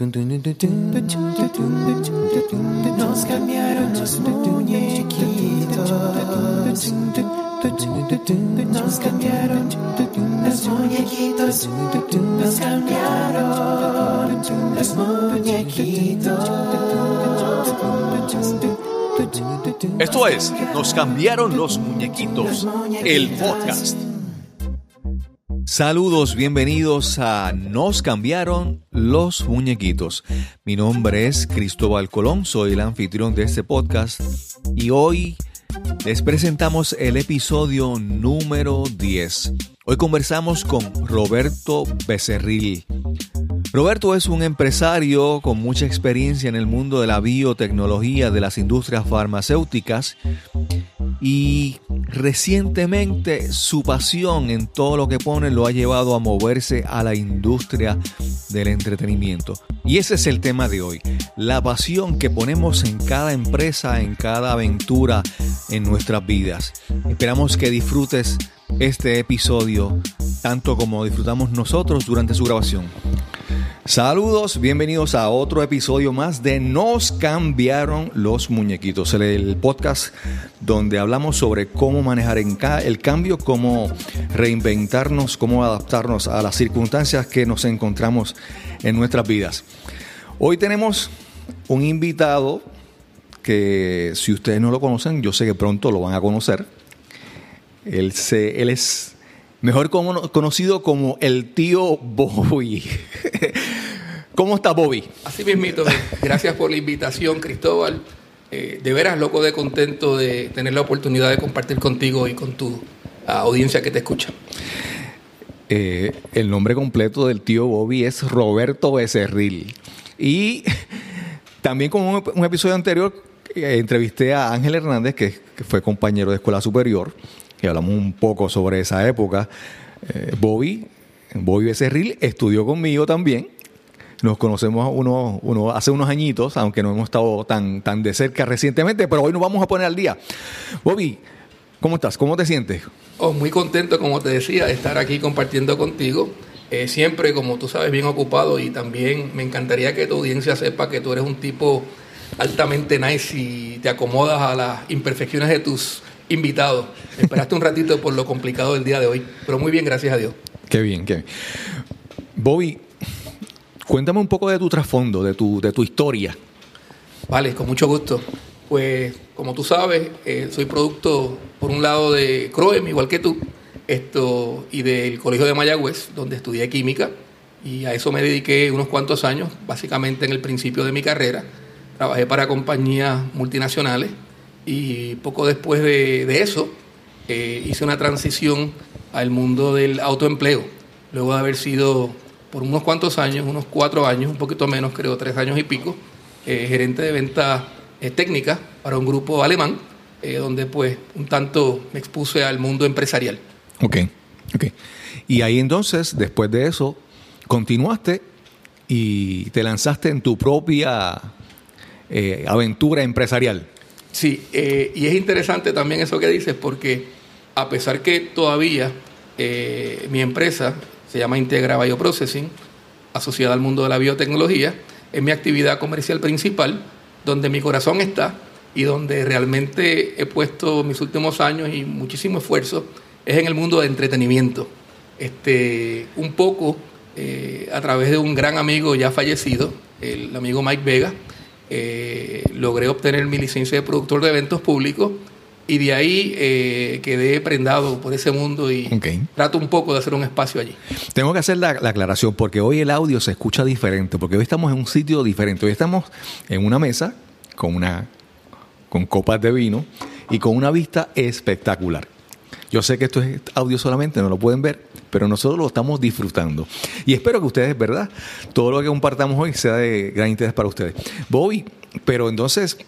Nos cambiaron los muñequitos. Nos cambiaron los muñequitos. Nos cambiaron los muñequitos. Esto es Nos cambiaron los muñequitos, el podcast. Saludos, bienvenidos a Nos cambiaron los muñequitos. Mi nombre es Cristóbal Colón, soy el anfitrión de este podcast y hoy les presentamos el episodio número 10. Hoy conversamos con Roberto Becerril. Roberto es un empresario con mucha experiencia en el mundo de la biotecnología, de las industrias farmacéuticas y recientemente su pasión en todo lo que pone lo ha llevado a moverse a la industria del entretenimiento. Y ese es el tema de hoy, la pasión que ponemos en cada empresa, en cada aventura en nuestras vidas. Esperamos que disfrutes este episodio tanto como disfrutamos nosotros durante su grabación. Saludos, bienvenidos a otro episodio más de Nos cambiaron los muñequitos, el podcast donde hablamos sobre cómo manejar el cambio, cómo reinventarnos, cómo adaptarnos a las circunstancias que nos encontramos en nuestras vidas. Hoy tenemos un invitado que si ustedes no lo conocen, yo sé que pronto lo van a conocer. Él, es mejor conocido como el tío Bobby. ¿Cómo está Bobby? Así mismito, gracias por la invitación, Cristóbal. Eh, de veras loco de contento de tener la oportunidad de compartir contigo y con tu audiencia que te escucha. Eh, el nombre completo del tío Bobby es Roberto Becerril. Y también como un, episodio anterior eh, entrevisté a Ángel Hernández, que, fue compañero de escuela superior, y hablamos un poco sobre esa época. Bobby, Bobby Becerril estudió conmigo también nos conocemos uno, uno, hace unos añitos, aunque no hemos estado tan, tan de cerca recientemente, pero hoy nos vamos a poner al día. Bobby, ¿cómo estás? ¿Cómo te sientes? Oh, muy contento, como te decía, de estar aquí compartiendo contigo. Eh, siempre, como tú sabes, bien ocupado y también me encantaría que tu audiencia sepa que tú eres un tipo altamente nice y te acomodas a las imperfecciones de tus invitados. Esperaste un ratito por lo complicado del día de hoy, pero muy bien, gracias a Dios. Qué bien, qué bien. Bobby, Cuéntame un poco de tu trasfondo, de tu, de tu historia. Vale, con mucho gusto. Pues, como tú sabes, eh, soy producto, por un lado, de CROEM, igual que tú, esto, y del Colegio de Mayagüez, donde estudié química, y a eso me dediqué unos cuantos años, básicamente en el principio de mi carrera. Trabajé para compañías multinacionales y poco después de, eso eh, hice una transición al mundo del autoempleo, luego de haber sido por unos cuantos años, unos cuatro años, un poquito menos, creo, tres años y pico, eh, gerente de ventas eh, técnicas para un grupo alemán, donde pues un tanto me expuse al mundo empresarial. Ok, ok. Y ahí entonces, después de eso, continuaste y te lanzaste en tu propia aventura empresarial. Sí, y es interesante también eso que dices, porque a pesar que todavía mi empresa se llama Integra Bioprocessing, asociada al mundo de la biotecnología. Es mi actividad comercial principal, donde mi corazón está y donde realmente he puesto mis últimos años y muchísimo esfuerzo es en el mundo de entretenimiento. Este, un poco eh, a través de un gran amigo ya fallecido, el amigo Mike Vega, eh, logré obtener mi licencia de productor de eventos públicos y de ahí eh, quedé prendado por ese mundo y trato un poco de hacer un espacio allí. Tengo que hacer la, aclaración porque hoy el audio se escucha diferente, porque hoy estamos en un sitio diferente. Hoy estamos en una mesa con, una, con copas de vino y con una vista espectacular. Yo sé que esto es audio solamente, no lo pueden ver, pero nosotros lo estamos disfrutando. Y espero que ustedes, ¿verdad? Todo lo que compartamos hoy sea de gran interés para ustedes. Voy, pero entonces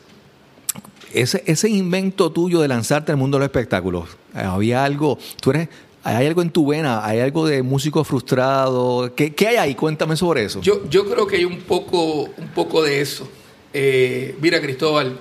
ese, ese invento tuyo de lanzarte al mundo de los espectáculos, había algo, tú eres, hay algo en tu vena, hay algo de músico frustrado, ¿qué, qué hay ahí? Cuéntame sobre eso. Yo, yo creo que hay un poco, un poco de eso. Eh, mira, Cristóbal,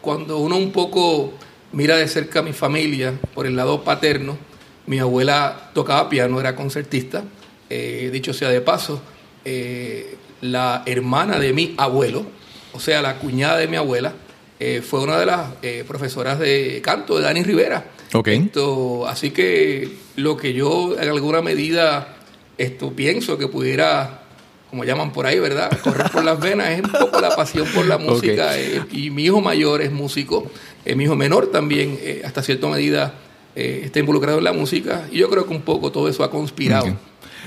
cuando uno un poco mira de cerca a mi familia, por el lado paterno, mi abuela tocaba piano, era concertista, eh, dicho sea de paso, eh, la hermana de mi abuelo, o sea, la cuñada de mi abuela, eh, fue una de las profesoras de canto de Dani Rivera. Ok. Esto, así que lo que yo en alguna medida esto pienso que pudiera, como llaman por ahí, ¿verdad? Correr por las venas es un poco la pasión por la música. eh, y mi hijo mayor es músico, eh, mi hijo menor también, eh, hasta cierta medida, eh, está involucrado en la música. Y yo creo que un poco todo eso ha conspirado.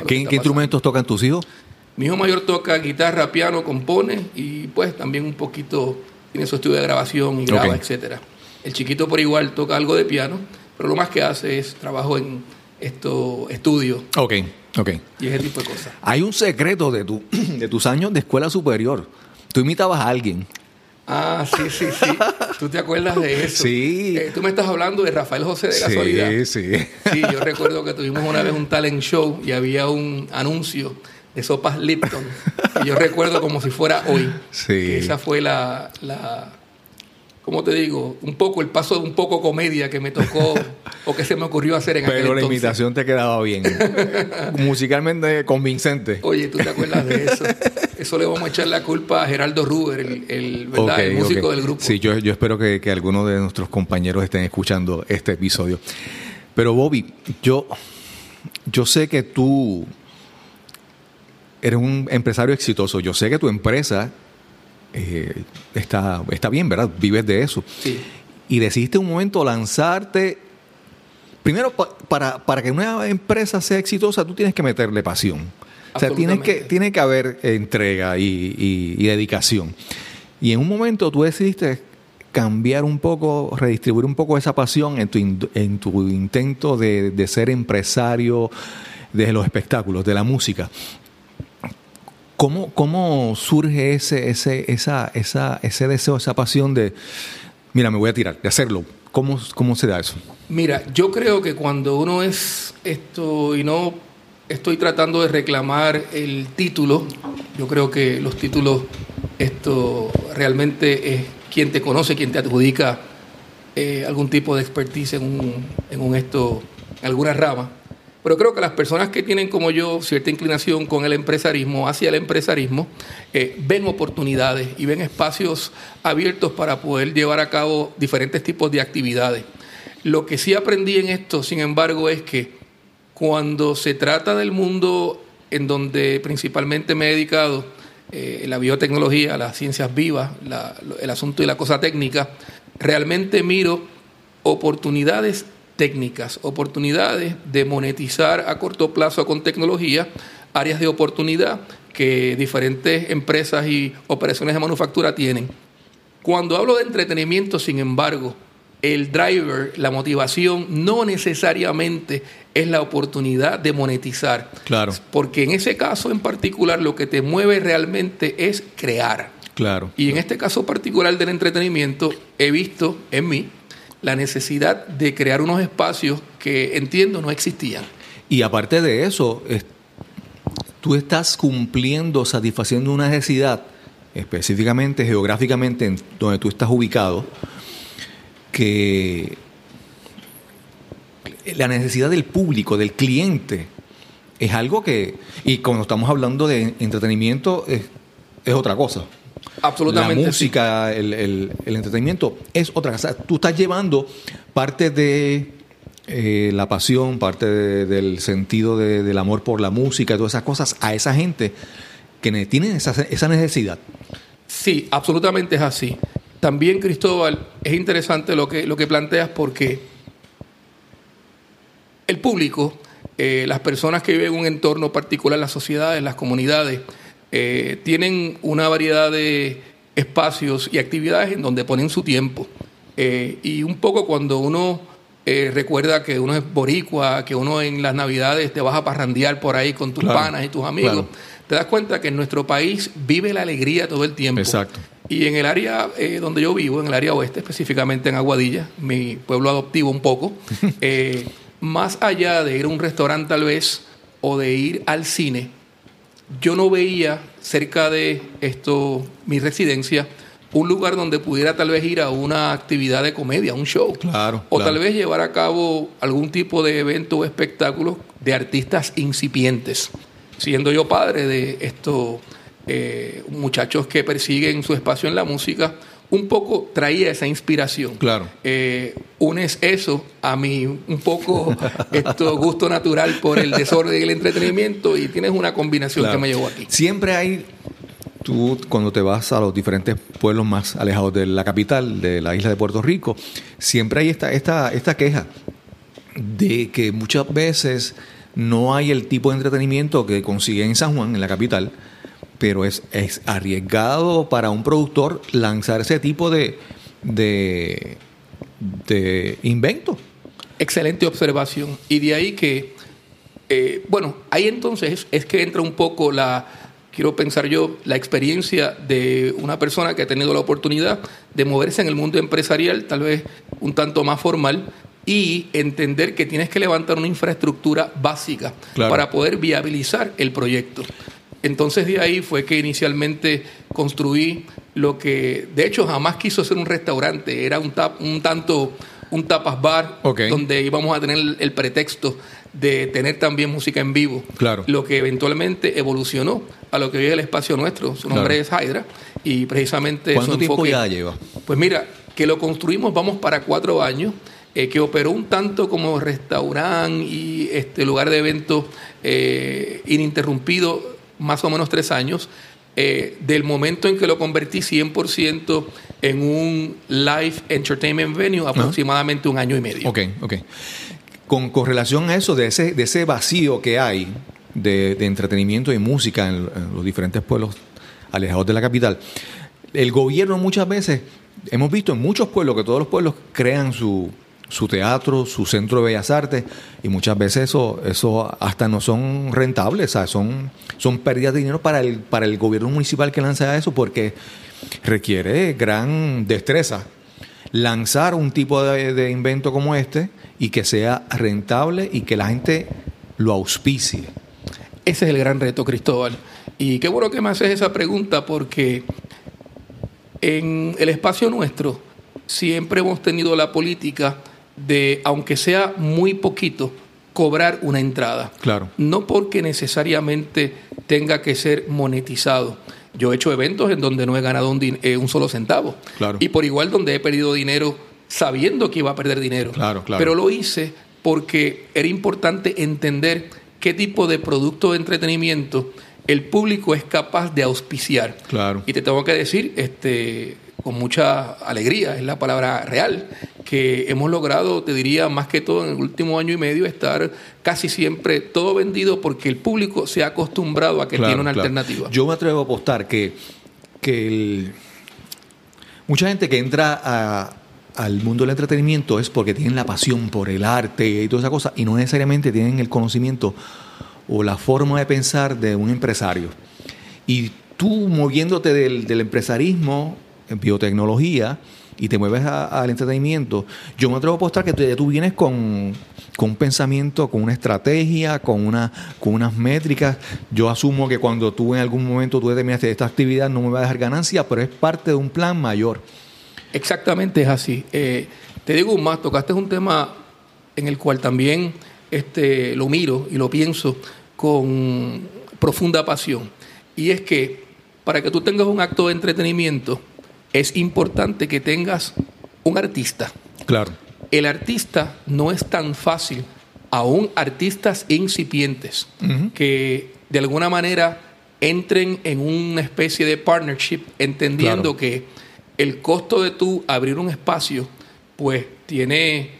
¿Qué, instrumentos tocan tus hijos? Mi hijo mayor toca guitarra, piano, compone y pues también un poquito tiene su estudio de grabación y graba, Ok. etcétera. El chiquito por igual toca algo de piano, pero lo más que hace es trabajo en esto estudio Ok, ok. y ese tipo de cosas. Hay un secreto de, tu, de tus años de escuela superior. Tú imitabas a alguien. Ah, sí, sí, sí. ¿Tú te acuerdas de eso? Sí. Eh, Tú me estás hablando de Rafael José de casualidad. sí. Sí, yo recuerdo que tuvimos una vez un talent show y había un anuncio de sopas Lipton. Y yo recuerdo como si fuera hoy. Sí. Esa fue la, la, ¿cómo te digo? Un poco, el paso de un poco comedia que me tocó o que se me ocurrió hacer en aquel Pero la entonces. imitación te quedaba bien. Musicalmente convincente. Oye, ¿tú te acuerdas de eso? Eso le vamos a echar la culpa a Geraldo Ruber, el, el, el músico del grupo. Sí, yo, yo espero que, que algunos de nuestros compañeros estén escuchando este episodio. Pero Bobby, yo, yo sé que tú eres un empresario exitoso. Yo sé que tu empresa eh, está, está bien, ¿verdad? Vives de eso. Sí. Y decidiste un momento lanzarte. Primero, pa- para, para que una empresa sea exitosa, tú tienes que meterle pasión. O sea, tienes que, tiene que haber entrega y, y- y dedicación. Y en un momento tú decidiste cambiar un poco, redistribuir un poco esa pasión en tu, in- en tu intento de, de ser empresario de los espectáculos, de la música. ¿Cómo, cómo surge ese, ese, esa, esa, ese deseo, esa pasión de, mira, me voy a tirar, de hacerlo? ¿Cómo, cómo se da eso? Mira, yo creo que cuando uno es esto y no estoy tratando de reclamar el título, yo creo que los títulos, esto realmente es quien te conoce, quien te adjudica eh, algún tipo de expertise en un, en un esto, alguna rama. Pero creo que las personas que tienen como yo cierta inclinación con el empresarismo, hacia el empresarismo, eh, ven oportunidades y ven espacios abiertos para poder llevar a cabo diferentes tipos de actividades. Lo que sí aprendí en esto, sin embargo, es que cuando se trata del mundo en donde principalmente me he dedicado, eh, la biotecnología, las ciencias vivas, el asunto y la cosa técnica, realmente miro oportunidades técnicas, oportunidades de monetizar a corto plazo con tecnología, áreas de oportunidad que diferentes empresas y operaciones de manufactura tienen. Cuando hablo de entretenimiento, sin embargo, el driver, la motivación, no necesariamente es la oportunidad de monetizar. Claro. Porque en ese caso en particular lo que te mueve realmente es crear. Claro. Y en este caso particular del entretenimiento, he visto en mí la necesidad de crear unos espacios que entiendo no existían. Y aparte de eso, es- tú estás cumpliendo, satisfaciendo una necesidad, específicamente geográficamente en donde tú estás ubicado, que la necesidad del público, del cliente, es algo que, y cuando estamos hablando de entretenimiento, es, es otra cosa. Absolutamente. La sí. música, el, el- el entretenimiento es otra cosa. Tú estás llevando parte de eh, la pasión, parte de- del sentido de- del amor por la música, todas esas cosas a esa gente que ne- tienen esa, esa necesidad. Sí, absolutamente es así. También, Cristóbal, es interesante lo que, lo que planteas porque el público, eh, las personas que viven en un entorno particular, las sociedades, las comunidades, eh, tienen una variedad de espacios y actividades en donde ponen su tiempo. Eh, y un poco cuando uno eh, recuerda que uno es boricua, que uno en las navidades te vas a parrandear por ahí con tus Claro, panas y tus amigos, claro. te das cuenta que en nuestro país vive la alegría todo el tiempo. Exacto. Y en el área eh, donde yo vivo, en el área oeste, específicamente en Aguadilla, mi pueblo adoptivo un poco, eh, más allá de ir a un restaurante tal vez o de ir al cine, yo no veía cerca de esto, mi residencia, un lugar donde pudiera tal vez ir a una actividad de comedia, un show. Claro, O claro. tal vez llevar a cabo algún tipo de evento o espectáculo de artistas incipientes. Siendo yo padre de esto, eh, muchachos que persiguen su espacio en la música, un poco traía esa inspiración. Claro. Eh, unes eso a mi un poco esto gusto natural por el desorden y el entretenimiento y tienes una combinación Claro. que me llevó aquí. Siempre hay, tú cuando te vas a los diferentes pueblos más alejados de la capital, de la isla de Puerto Rico, siempre hay esta, esta, esta queja de que muchas veces no hay el tipo de entretenimiento que consigue en San Juan, en la capital, pero es, es arriesgado para un productor lanzar ese tipo de, de, de invento. Excelente observación. Y de ahí que, eh, bueno, ahí entonces es que entra un poco la, quiero pensar yo, la experiencia de una persona que ha tenido la oportunidad de moverse en el mundo empresarial, tal vez un tanto más formal, y entender que tienes que levantar una infraestructura básica Claro. para poder viabilizar el proyecto. Entonces de ahí fue que inicialmente construí lo que, de hecho, jamás quiso ser un restaurante, era un, tap- un tanto un tapas bar Ok. donde íbamos a tener el, pretexto de tener también música en vivo. Claro. Lo que eventualmente evolucionó a lo que hoy es el espacio nuestro. Su nombre es Hydra y precisamente ¿Cuánto su tiempo enfoque- ya lleva? Pues mira, que lo construimos, vamos para cuatro años, eh, que operó un tanto como restaurante y este lugar de eventos eh, ininterrumpido, más o menos tres años. eh, del momento en que lo convertí 100% en un live entertainment venue, aproximadamente un año y medio. Ok, ok. Con, con relación a eso, de ese, de ese vacío que hay de, de entretenimiento y música en, en los diferentes pueblos alejados de la capital, el gobierno muchas veces, hemos visto en muchos pueblos que todos los pueblos crean su, su teatro, su centro de bellas artes, y muchas veces eso, eso hasta no son rentables. Son, son pérdidas de dinero para el, para el gobierno municipal que lanza eso, porque requiere gran destreza lanzar un tipo de, de invento como este y que sea rentable y que la gente lo auspicie. Ese es el gran reto, Cristóbal. Y qué bueno que me haces esa pregunta porque en el espacio nuestro siempre hemos tenido la política de, aunque sea muy poquito, cobrar una entrada. Claro. No porque necesariamente tenga que ser monetizado. Yo he hecho eventos en donde no he ganado un, eh, un solo centavo. Claro. Y por igual donde he perdido dinero sabiendo que iba a perder dinero. Claro, claro. Pero lo hice porque era importante entender qué tipo de producto de entretenimiento el público es capaz de auspiciar. Claro. Y te tengo que decir, este, con mucha alegría, es la palabra real, que hemos logrado, te diría, más que todo en el último año y medio, estar casi siempre todo vendido porque el público se ha acostumbrado a que Claro, tiene una claro. alternativa. Yo me atrevo a apostar que, que el- mucha gente que entra a- al mundo del entretenimiento es porque tienen la pasión por el arte y toda esa cosa y no necesariamente tienen el conocimiento o la forma de pensar de un empresario. Y tú moviéndote del, del empresarismo biotecnología y te mueves al entretenimiento, yo me atrevo a apostar que tú, tú vienes con, con un pensamiento, con una estrategia, con, una, con unas métricas. Yo asumo que cuando tú en algún momento tú determinaste esta actividad no me va a dejar ganancia, pero es parte de un plan mayor. Exactamente es así. Eh, te digo un más, tocaste un tema en el cual también este, lo miro y lo pienso con profunda pasión. Y es que para que tú tengas un acto de entretenimiento es importante que tengas un artista. Claro. El artista no es tan fácil, aún artistas incipientes, que de alguna manera entren en una especie de partnership, entendiendo Claro. que el costo de tú abrir un espacio, pues tiene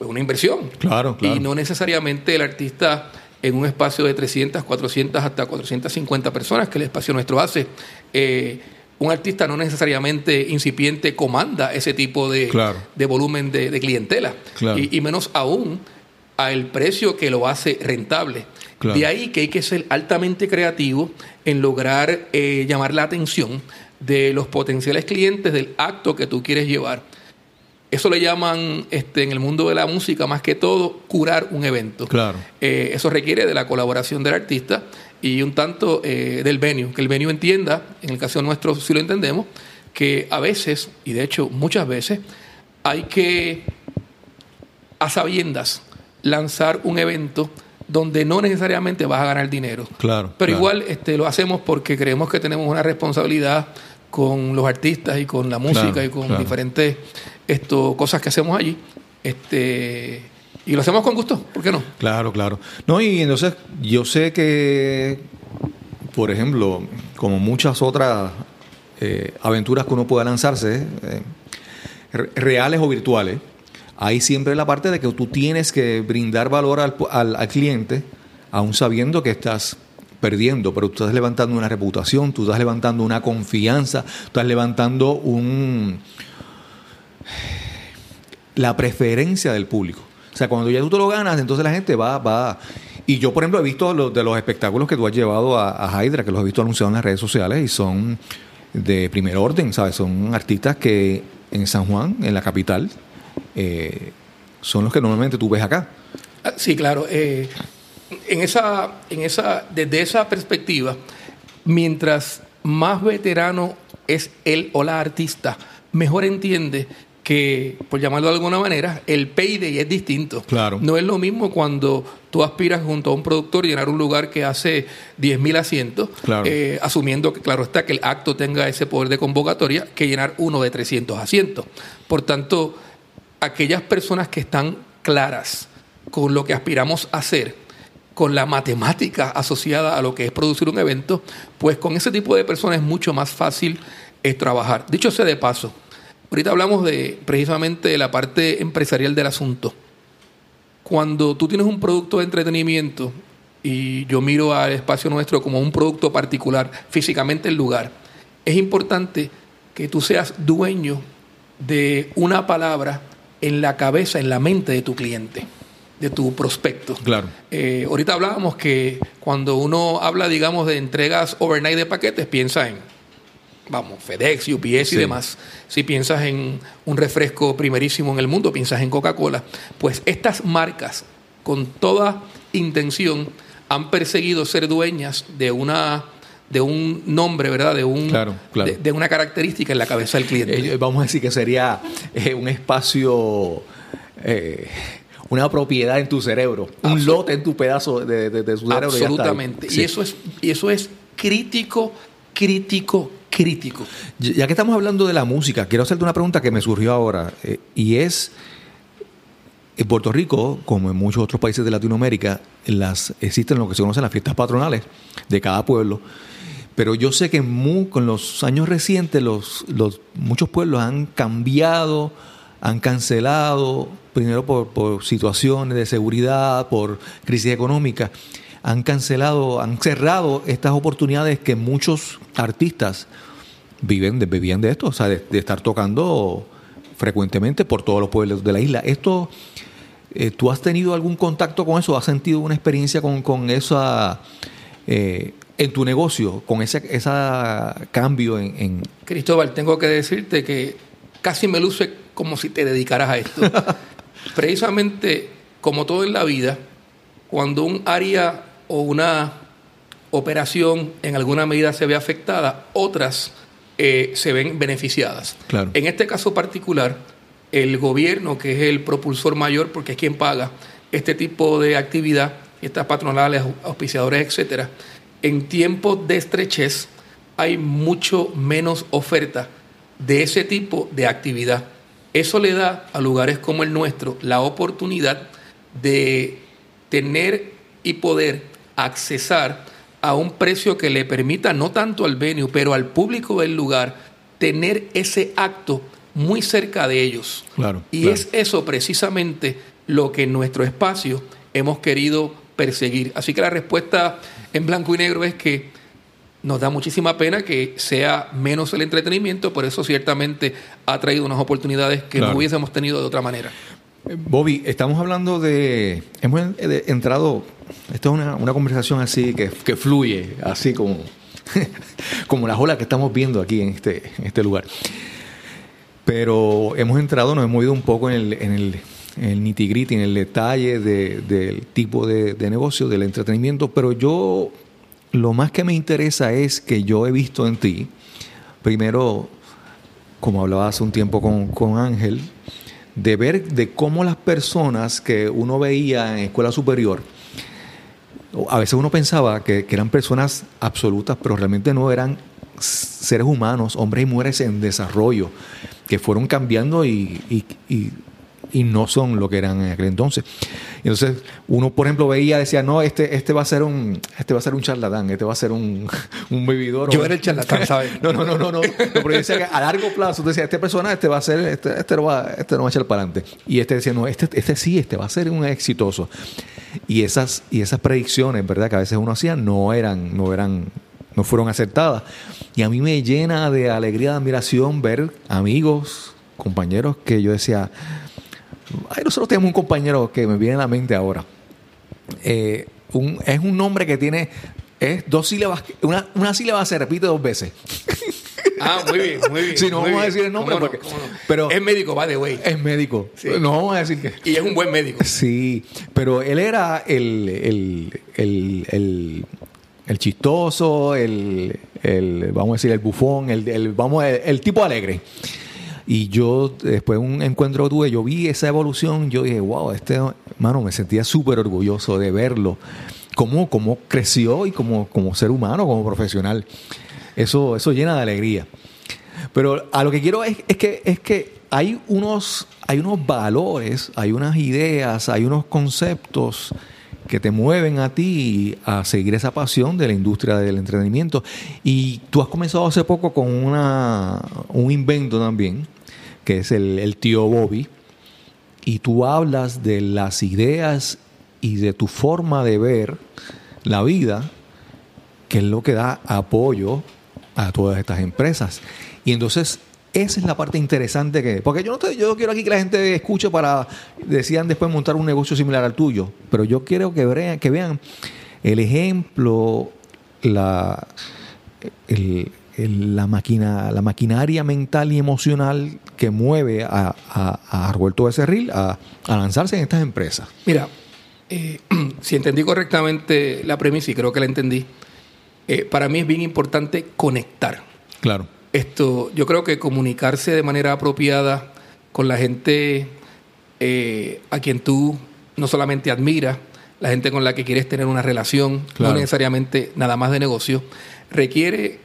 una inversión. Claro, claro. Y no necesariamente el artista en un espacio de 300, 400, hasta 450 personas, que el espacio nuestro hace. eh, un artista no necesariamente incipiente comanda ese tipo de, Claro. de volumen de, de clientela. Claro. Y, y menos aún al precio que lo hace rentable. Claro. De ahí que hay que ser altamente creativo en lograr eh, llamar la atención de los potenciales clientes del acto que tú quieres llevar. Eso le llaman este, en el mundo de la música, más que todo, curar un evento. Claro. Eh, eso requiere de la colaboración del artista y un tanto eh, del venue, que el venue entienda, en el caso nuestro si lo entendemos, que a veces, y de hecho muchas veces, hay que, a sabiendas, lanzar un evento donde no necesariamente vas a ganar dinero. Claro. Pero claro. igual este, lo hacemos porque creemos que tenemos una responsabilidad con los artistas y con la música Claro, y con claro. diferentes esto, cosas que hacemos allí. Este, y lo hacemos con gusto, ¿por qué no? Claro, claro. No, y entonces yo sé que, por ejemplo, como muchas otras eh, aventuras que uno pueda lanzarse, eh, re- reales o virtuales, hay siempre la parte de que tú tienes que brindar valor al, al- al cliente, aún sabiendo que estás perdiendo, pero tú estás levantando una reputación, tú estás levantando una confianza, tú estás levantando un la preferencia del público. O sea, cuando ya tú te lo ganas, entonces la gente va, va. Y yo, por ejemplo, he visto los, de los espectáculos que tú has llevado a, a Hydra, que los he visto anunciados en las redes sociales y son de primer orden, ¿sabes? Son artistas que en San Juan, en la capital, eh, son los que normalmente tú ves acá. Ah, Sí, claro. eh, en esa, en esa, desde esa perspectiva, mientras más veterano es él o la artista, mejor entiende que, por llamarlo de alguna manera, el payday es distinto. Claro. No es lo mismo cuando tú aspiras junto a un productor llenar un lugar que hace 10.000 asientos, Claro. eh, asumiendo que, claro está, que el acto tenga ese poder de convocatoria, que llenar uno de 300 asientos. Por tanto, aquellas personas que están claras con lo que aspiramos a hacer, con la matemática asociada a lo que es producir un evento, pues con ese tipo de personas es mucho más fácil eh, trabajar. Dicho sea de paso, ahorita hablamos de precisamente de la parte empresarial del asunto. Cuando tú tienes un producto de entretenimiento y yo miro al espacio nuestro como un producto particular, físicamente el lugar, es importante que tú seas dueño de una palabra en la cabeza, en la mente de tu cliente, de tu prospecto. Claro. Eh, ahorita hablábamos que cuando uno habla, digamos, de entregas overnight de paquetes, piensa en, vamos, FedEx, UPS Sí. y demás. Si piensas en un refresco primerísimo en el mundo, piensas en Coca-Cola. Pues estas marcas, con toda intención, han perseguido ser dueñas de una de un nombre, ¿verdad? De un Claro, claro. De, de una característica en la cabeza del cliente. Eh, vamos a decir que sería eh, un espacio, eh, una propiedad en tu cerebro, un lote en tu pedazo de, de- de su cerebro. y. Absolutamente. Sí. Y eso es y eso es crítico, crítico, crítico. Ya que estamos hablando de la música, quiero hacerte una pregunta que me surgió ahora. eh, y es, en Puerto Rico, como en muchos otros países de Latinoamérica, las, existen lo que se conocen las fiestas patronales de cada pueblo. Pero yo sé que mu- con los años recientes los, los, muchos pueblos han cambiado, han cancelado, primero por, por situaciones de seguridad, por crisis económica, han cancelado, han cerrado estas oportunidades que muchos artistas viven de, vivían de esto, o sea, de, de estar tocando frecuentemente por todos los pueblos de la isla. Esto, eh, ¿tú has tenido algún contacto con eso? ¿Has sentido una experiencia con, con esa, eh, en tu negocio, con ese esa cambio en... en- Cristóbal, tengo que decirte que casi me luce como si te dedicaras a esto. Precisamente, como todo en la vida, cuando un área o una operación en alguna medida se ve afectada, otras eh, se ven beneficiadas. Claro. En este caso particular, el gobierno, que es el propulsor mayor, porque es quien paga este tipo de actividad, estas patronales, auspiciadores, etcétera, en tiempos de estrechez hay mucho menos oferta de ese tipo de actividad. Eso le da a lugares como el nuestro la oportunidad de tener y poder accesar a un precio que le permita no tanto al venue, pero al público del lugar tener ese acto muy cerca de ellos. Claro, Y claro. es eso precisamente lo que en nuestro espacio hemos querido perseguir. Así que la respuesta en blanco y negro es que nos da muchísima pena que sea menos el entretenimiento, por eso ciertamente ha traído unas oportunidades que Claro. no hubiésemos tenido de otra manera. Bobby, estamos hablando de... Hemos entrado... Esto es una, una conversación así que, que fluye, así como, como las olas que estamos viendo aquí en este, este lugar. Pero hemos entrado, nos hemos ido un poco en el, en el, en el nitty-gritty, en el detalle de- del tipo de, de negocio, del entretenimiento. Pero yo, lo más que me interesa es que yo he visto en ti, primero, como hablaba hace un tiempo con, con Ángel, de ver de cómo las personas que uno veía en escuela superior a veces uno pensaba que, eran personas absolutas, pero realmente no eran seres humanos, hombres y mujeres en desarrollo, que fueron cambiando y- y no son lo que eran en aquel entonces. Entonces, uno, por ejemplo, veía, decía, no, este, este va a ser un, este va a ser un charlatán, este va a ser un, un bebidor. Yo era el charlatán, ¿sabes? No, no, no, no, no. Pero yo decía que a largo plazo, tú decías, este persona, este va a ser, este, este no va, este no va a echar para adelante. Y este decía, no, este, este sí, este va a ser un exitoso. Y esas, y esas predicciones, ¿verdad? Que a veces uno hacía, no eran, no eran, no fueron acertadas. Y a mí me llena de alegría, de admiración ver amigos, compañeros que yo decía, ay, nosotros tenemos un compañero que me viene a la mente ahora. Eh, un- es un nombre que tiene es dos sílabas, una, una sílaba se repite dos veces. Ah, muy bien, muy bien. Sí, no vamos a decir el nombre porque- pero- es médico, by the way. Es médico. Sí. No vamos a decir que. Y es un buen médico. Sí, pero él era el, el, el, el, el chistoso, el, el, vamos a decir, el bufón, el, el- vamos, el, el tipo alegre. Y yo, después de un encuentro que tuve, yo vi esa evolución, yo dije, wow, este, mano, me sentía súper orgulloso de verlo, cómo, cómo creció y como, como ser humano, como profesional. Eso, eso llena de alegría. Pero a lo que quiero es, es que, es que hay, unos, hay unos valores, hay unas ideas, hay unos conceptos que te mueven a ti a seguir esa pasión de la industria del entretenimiento. Y tú has comenzado hace poco con una, un invento también, que es el, tío Bobby, y tú hablas de las ideas y de tu forma de ver la vida, que es lo que da apoyo a todas estas empresas. Y entonces, esa es la parte interesante que... Porque yo no, te- yo quiero aquí que la gente escuche para, decían después montar un negocio similar al tuyo, pero yo quiero que vean, que vean el ejemplo, la, el- la, máquina, la maquinaria mental y emocional que mueve a, a, a Roberto Becerril a, a lanzarse en estas empresas. Mira, eh, si entendí correctamente la premisa y creo que la entendí, eh, para mí es bien importante conectar. Claro. Esto, yo creo que comunicarse de manera apropiada con la gente eh, a quien tú no solamente admiras, la gente con la que quieres tener una relación, Claro. no necesariamente nada más de negocio, requiere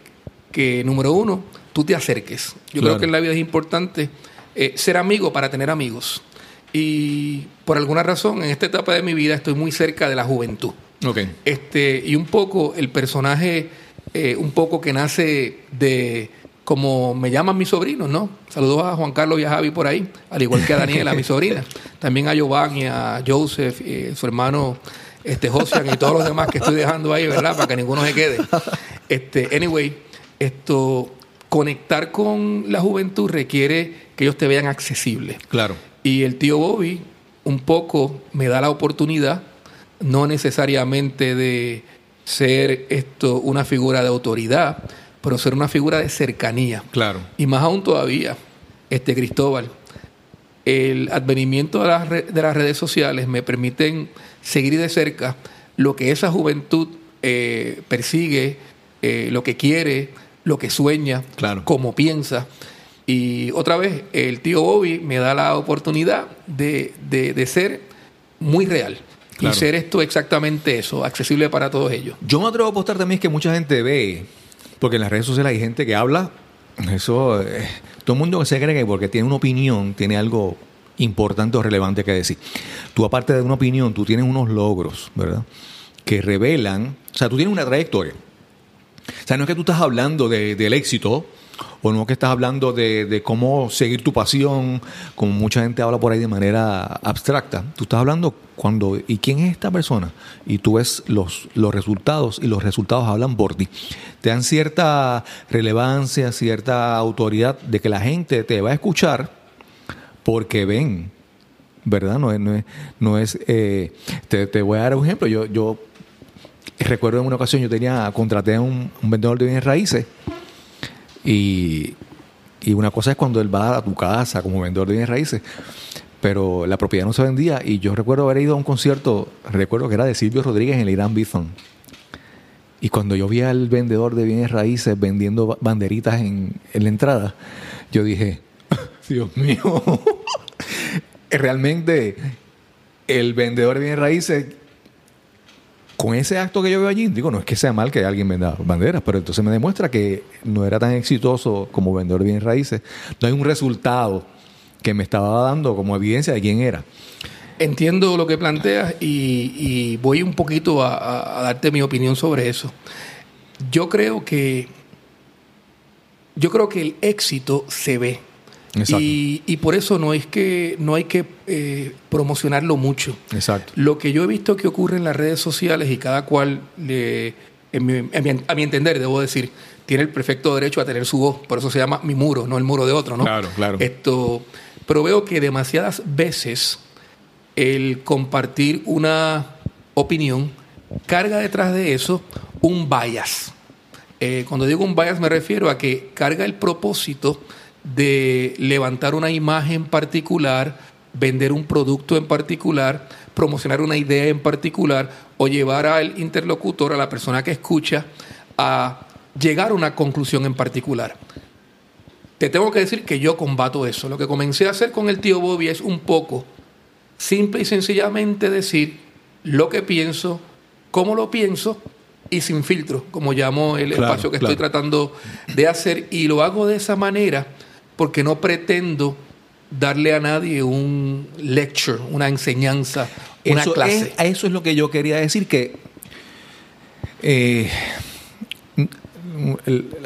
que, número uno, tú te acerques. Yo Claro. creo que en la vida es importante eh, ser amigo para tener amigos. Y por alguna razón, en esta etapa de mi vida estoy muy cerca de la juventud. Ok. Este, y un poco el personaje, eh, un poco que nace de como me llaman mis sobrinos, ¿no? Saludos a Juan Carlos y a Javi por ahí, al igual que a Daniela, mi sobrina. También a Giovanni, a Joseph, eh, su hermano este Josian y todos los demás que estoy dejando ahí, ¿verdad? Para que ninguno se quede. Este, anyway, esto conectar con la juventud requiere que ellos te vean accesible. Claro. Y el tío Bobby un poco me da la oportunidad, no necesariamente de ser esto una figura de autoridad, pero ser una figura de cercanía. Claro. Y más aún todavía, este Cristóbal, el advenimiento de las, de las redes sociales me permiten seguir de cerca lo que esa juventud eh, persigue, eh, lo que quiere, lo que sueña, Claro. cómo piensa. Y otra vez, el tío Bobby me da la oportunidad de, de- de ser muy real. Claro. Y ser esto exactamente eso, accesible para todos ellos. Yo me atrevo a apostar también que mucha gente ve, porque en las redes sociales hay gente que habla, eso, eh, todo el mundo se cree que porque tiene una opinión, tiene algo importante o relevante que decir. Tú aparte de una opinión, tú tienes unos logros, ¿verdad? Que revelan, o sea, tú tienes una trayectoria. O sea, no es que tú estás hablando de- del éxito, o no que estás hablando de, de cómo seguir tu pasión, como mucha gente habla por ahí de manera abstracta. Tú estás hablando cuando, ¿y quién es esta persona? Y tú ves los, los resultados y los resultados hablan por ti. Te dan cierta relevancia, cierta autoridad de que la gente te va a escuchar porque ven, ¿verdad? No es, no es, no es eh, te, te voy a dar un ejemplo. Yo, yo recuerdo en una ocasión yo tenía, contraté a un, vendedor de bienes raíces. Y, y una cosa es cuando él va a tu casa como vendedor de bienes raíces, pero la propiedad no se vendía. Y yo recuerdo haber ido a un concierto, recuerdo que era de Silvio Rodríguez en el Irán Bithon. Y cuando yo vi al vendedor de bienes raíces vendiendo ba- banderitas en, en la entrada, yo dije, Dios mío, realmente el vendedor de bienes raíces con ese acto que yo veo allí, digo, no es que sea mal que alguien venda banderas, pero entonces me demuestra que no era tan exitoso como vendedor de bienes raíces. No hay un resultado que me estaba dando como evidencia de quién era. Entiendo lo que planteas y, voy un poquito a, a- darte mi opinión sobre eso. Yo creo que yo creo que el éxito se ve. Y, y por eso no es que no hay que eh, promocionarlo mucho. Exacto. Lo que yo he visto que ocurre en las redes sociales y cada cual, le- en mi, a mi entender, debo decir, tiene el perfecto derecho a tener su voz. Por eso se llama mi muro, no el muro de otro, ¿no? Claro, claro. Esto, pero veo que demasiadas veces el compartir una opinión carga detrás de eso un bias. Eh, cuando digo un bias me refiero a que carga el propósito de levantar una imagen particular, vender un producto en particular, promocionar una idea en particular o llevar al interlocutor, a la persona que escucha, a llegar a una conclusión en particular. Te tengo que decir que yo combato eso. Lo que comencé a hacer con el tío Bobby es un poco simple y sencillamente decir lo que pienso, cómo lo pienso y sin filtro, como llamo el Claro, espacio que claro. estoy tratando de hacer. Y lo hago de esa manera porque no pretendo darle a nadie un lecture, una enseñanza, una eso clase. Es, eso es lo que yo quería decir, que eh,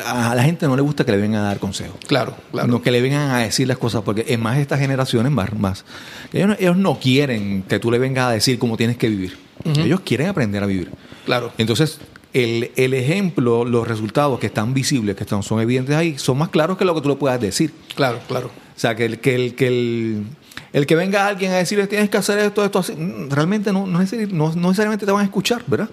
a la gente no le gusta que le vengan a dar consejos. Claro, claro. No que le vengan a decir las cosas, porque es más estas generaciones, más, más ellos, no, ellos no quieren que tú le vengas a decir cómo tienes que vivir. Ellos quieren aprender a vivir. Claro. Entonces, el, el ejemplo, los resultados que están visibles, que están, son evidentes ahí, son más claros que lo que tú le puedas decir. Claro, claro. O sea, que el que el, que el, el que venga alguien a decirle tienes que hacer esto, esto, así, mm, realmente no, no, no- no necesariamente te van a escuchar, ¿verdad?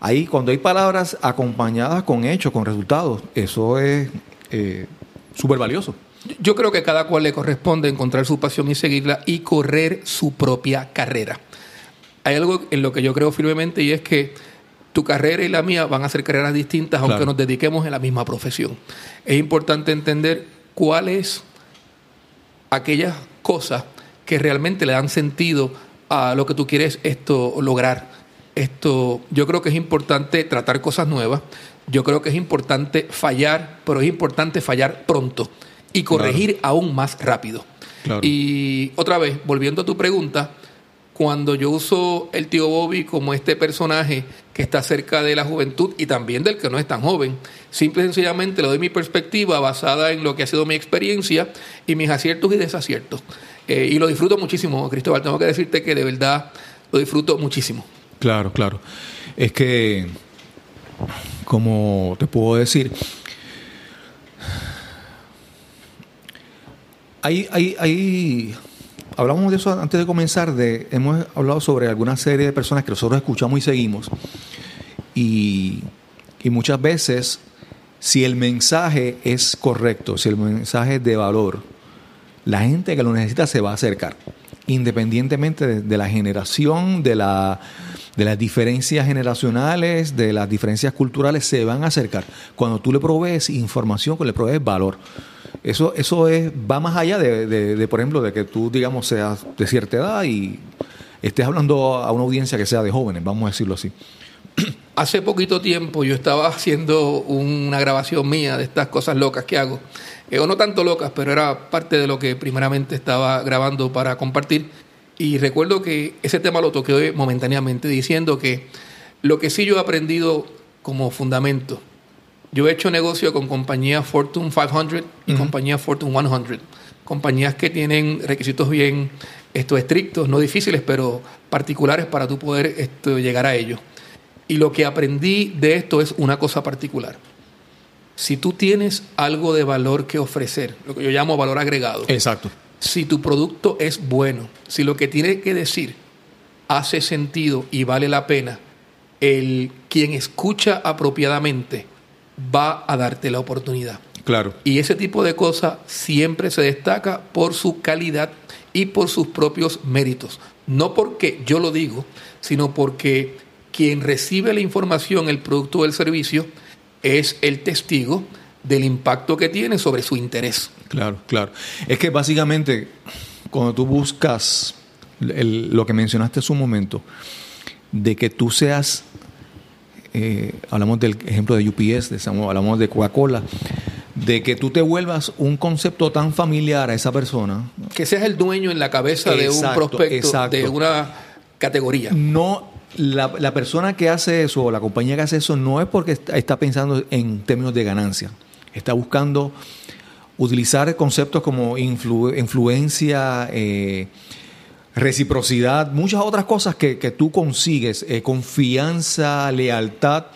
Ahí, cuando hay palabras acompañadas con hechos, con resultados, eso es eh, súper valioso. Yo creo que cada cual le corresponde encontrar su pasión y seguirla y correr su propia carrera. Hay algo en lo que yo creo firmemente y es que tu carrera y la mía van a ser carreras distintas aunque nos dediquemos en la misma profesión. Es importante entender cuáles aquellas cosas que realmente le dan sentido a lo que tú quieres esto lograr. Esto, yo creo que es importante tratar cosas nuevas. Yo creo que es importante fallar, pero es importante fallar pronto y corregir aún más rápido. Claro. Y otra vez, volviendo a tu pregunta, cuando yo uso el tío Bobby como este personaje que está cerca de la juventud y también del que no es tan joven, simple y sencillamente le doy mi perspectiva basada en lo que ha sido mi experiencia y mis aciertos y desaciertos. Eh, y lo disfruto muchísimo, Cristóbal. Tengo que decirte que de verdad lo disfruto muchísimo. Claro, claro. Es que, como te puedo decir, hay, hay, hay, hablamos de eso antes de comenzar, hemos hablado sobre alguna serie de personas que nosotros escuchamos y seguimos, y, muchas veces, si el mensaje es correcto, si el mensaje es de valor, la gente que lo necesita se va a acercar, independientemente de, la generación, de, de las diferencias generacionales, de las diferencias culturales, se van a acercar. Cuando tú le provees información, cuando le provees valor. Eso, eso es, va más allá de, de- de, por ejemplo, de que tú, digamos, seas de cierta edad y estés hablando a una audiencia que sea de jóvenes, vamos a decirlo así. Hace poquito tiempo yo estaba haciendo una grabación mía de estas cosas locas que hago. Eh, o no tanto locas, pero era parte de lo que primeramente estaba grabando para compartir. Y recuerdo que ese tema lo toqué momentáneamente diciendo que lo que sí yo he aprendido como fundamento, yo he hecho negocio con compañías Fortune 500 y compañías Fortune 100, compañías que tienen requisitos bien esto, estrictos, no difíciles, pero particulares para tú poder esto, llegar a ellos. Y lo que aprendí de esto es una cosa particular. Si tú tienes algo de valor que ofrecer, lo que yo llamo valor agregado, Exacto. si tu producto es bueno, si lo que tiene que decir hace sentido y vale la pena, el quien escucha apropiadamente va a darte la oportunidad. Claro. Y ese tipo de cosas siempre se destaca por su calidad y por sus propios méritos. No porque yo lo digo, sino porque quien recibe la información, el producto o el servicio, es el testigo del impacto que tiene sobre su interés. Claro, claro. Es que básicamente, cuando tú buscas el- lo que mencionaste hace un momento, de que tú seas eh, hablamos del ejemplo de UPS, de, hablamos de Coca-Cola, de que tú te vuelvas un concepto tan familiar a esa persona. Que seas el dueño en la cabeza de un prospecto, de una categoría. No, la, la, persona que hace eso, o la compañía que hace eso, no es porque está, pensando en términos de ganancia. Está buscando utilizar conceptos como influencia, eh, reciprocidad, muchas otras cosas que, tú consigues, eh, confianza, lealtad.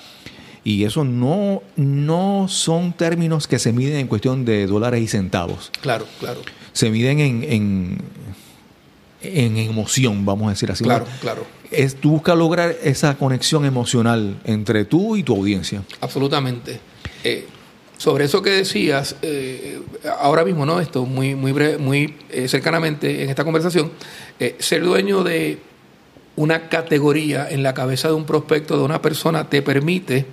Y eso no, no son términos que se miden en cuestión de dólares y centavos. Claro, claro. Se miden en, en, en emoción, vamos a decir así. Claro, claro. Es, tú buscas lograr esa conexión emocional entre tú y tu audiencia. Absolutamente. Eh, sobre eso que decías, eh, ahora mismo, ¿no? Esto muy, muy, muy eh, cercanamente en esta conversación, eh, ser dueño de una categoría en la cabeza de un prospecto, de una persona, te permite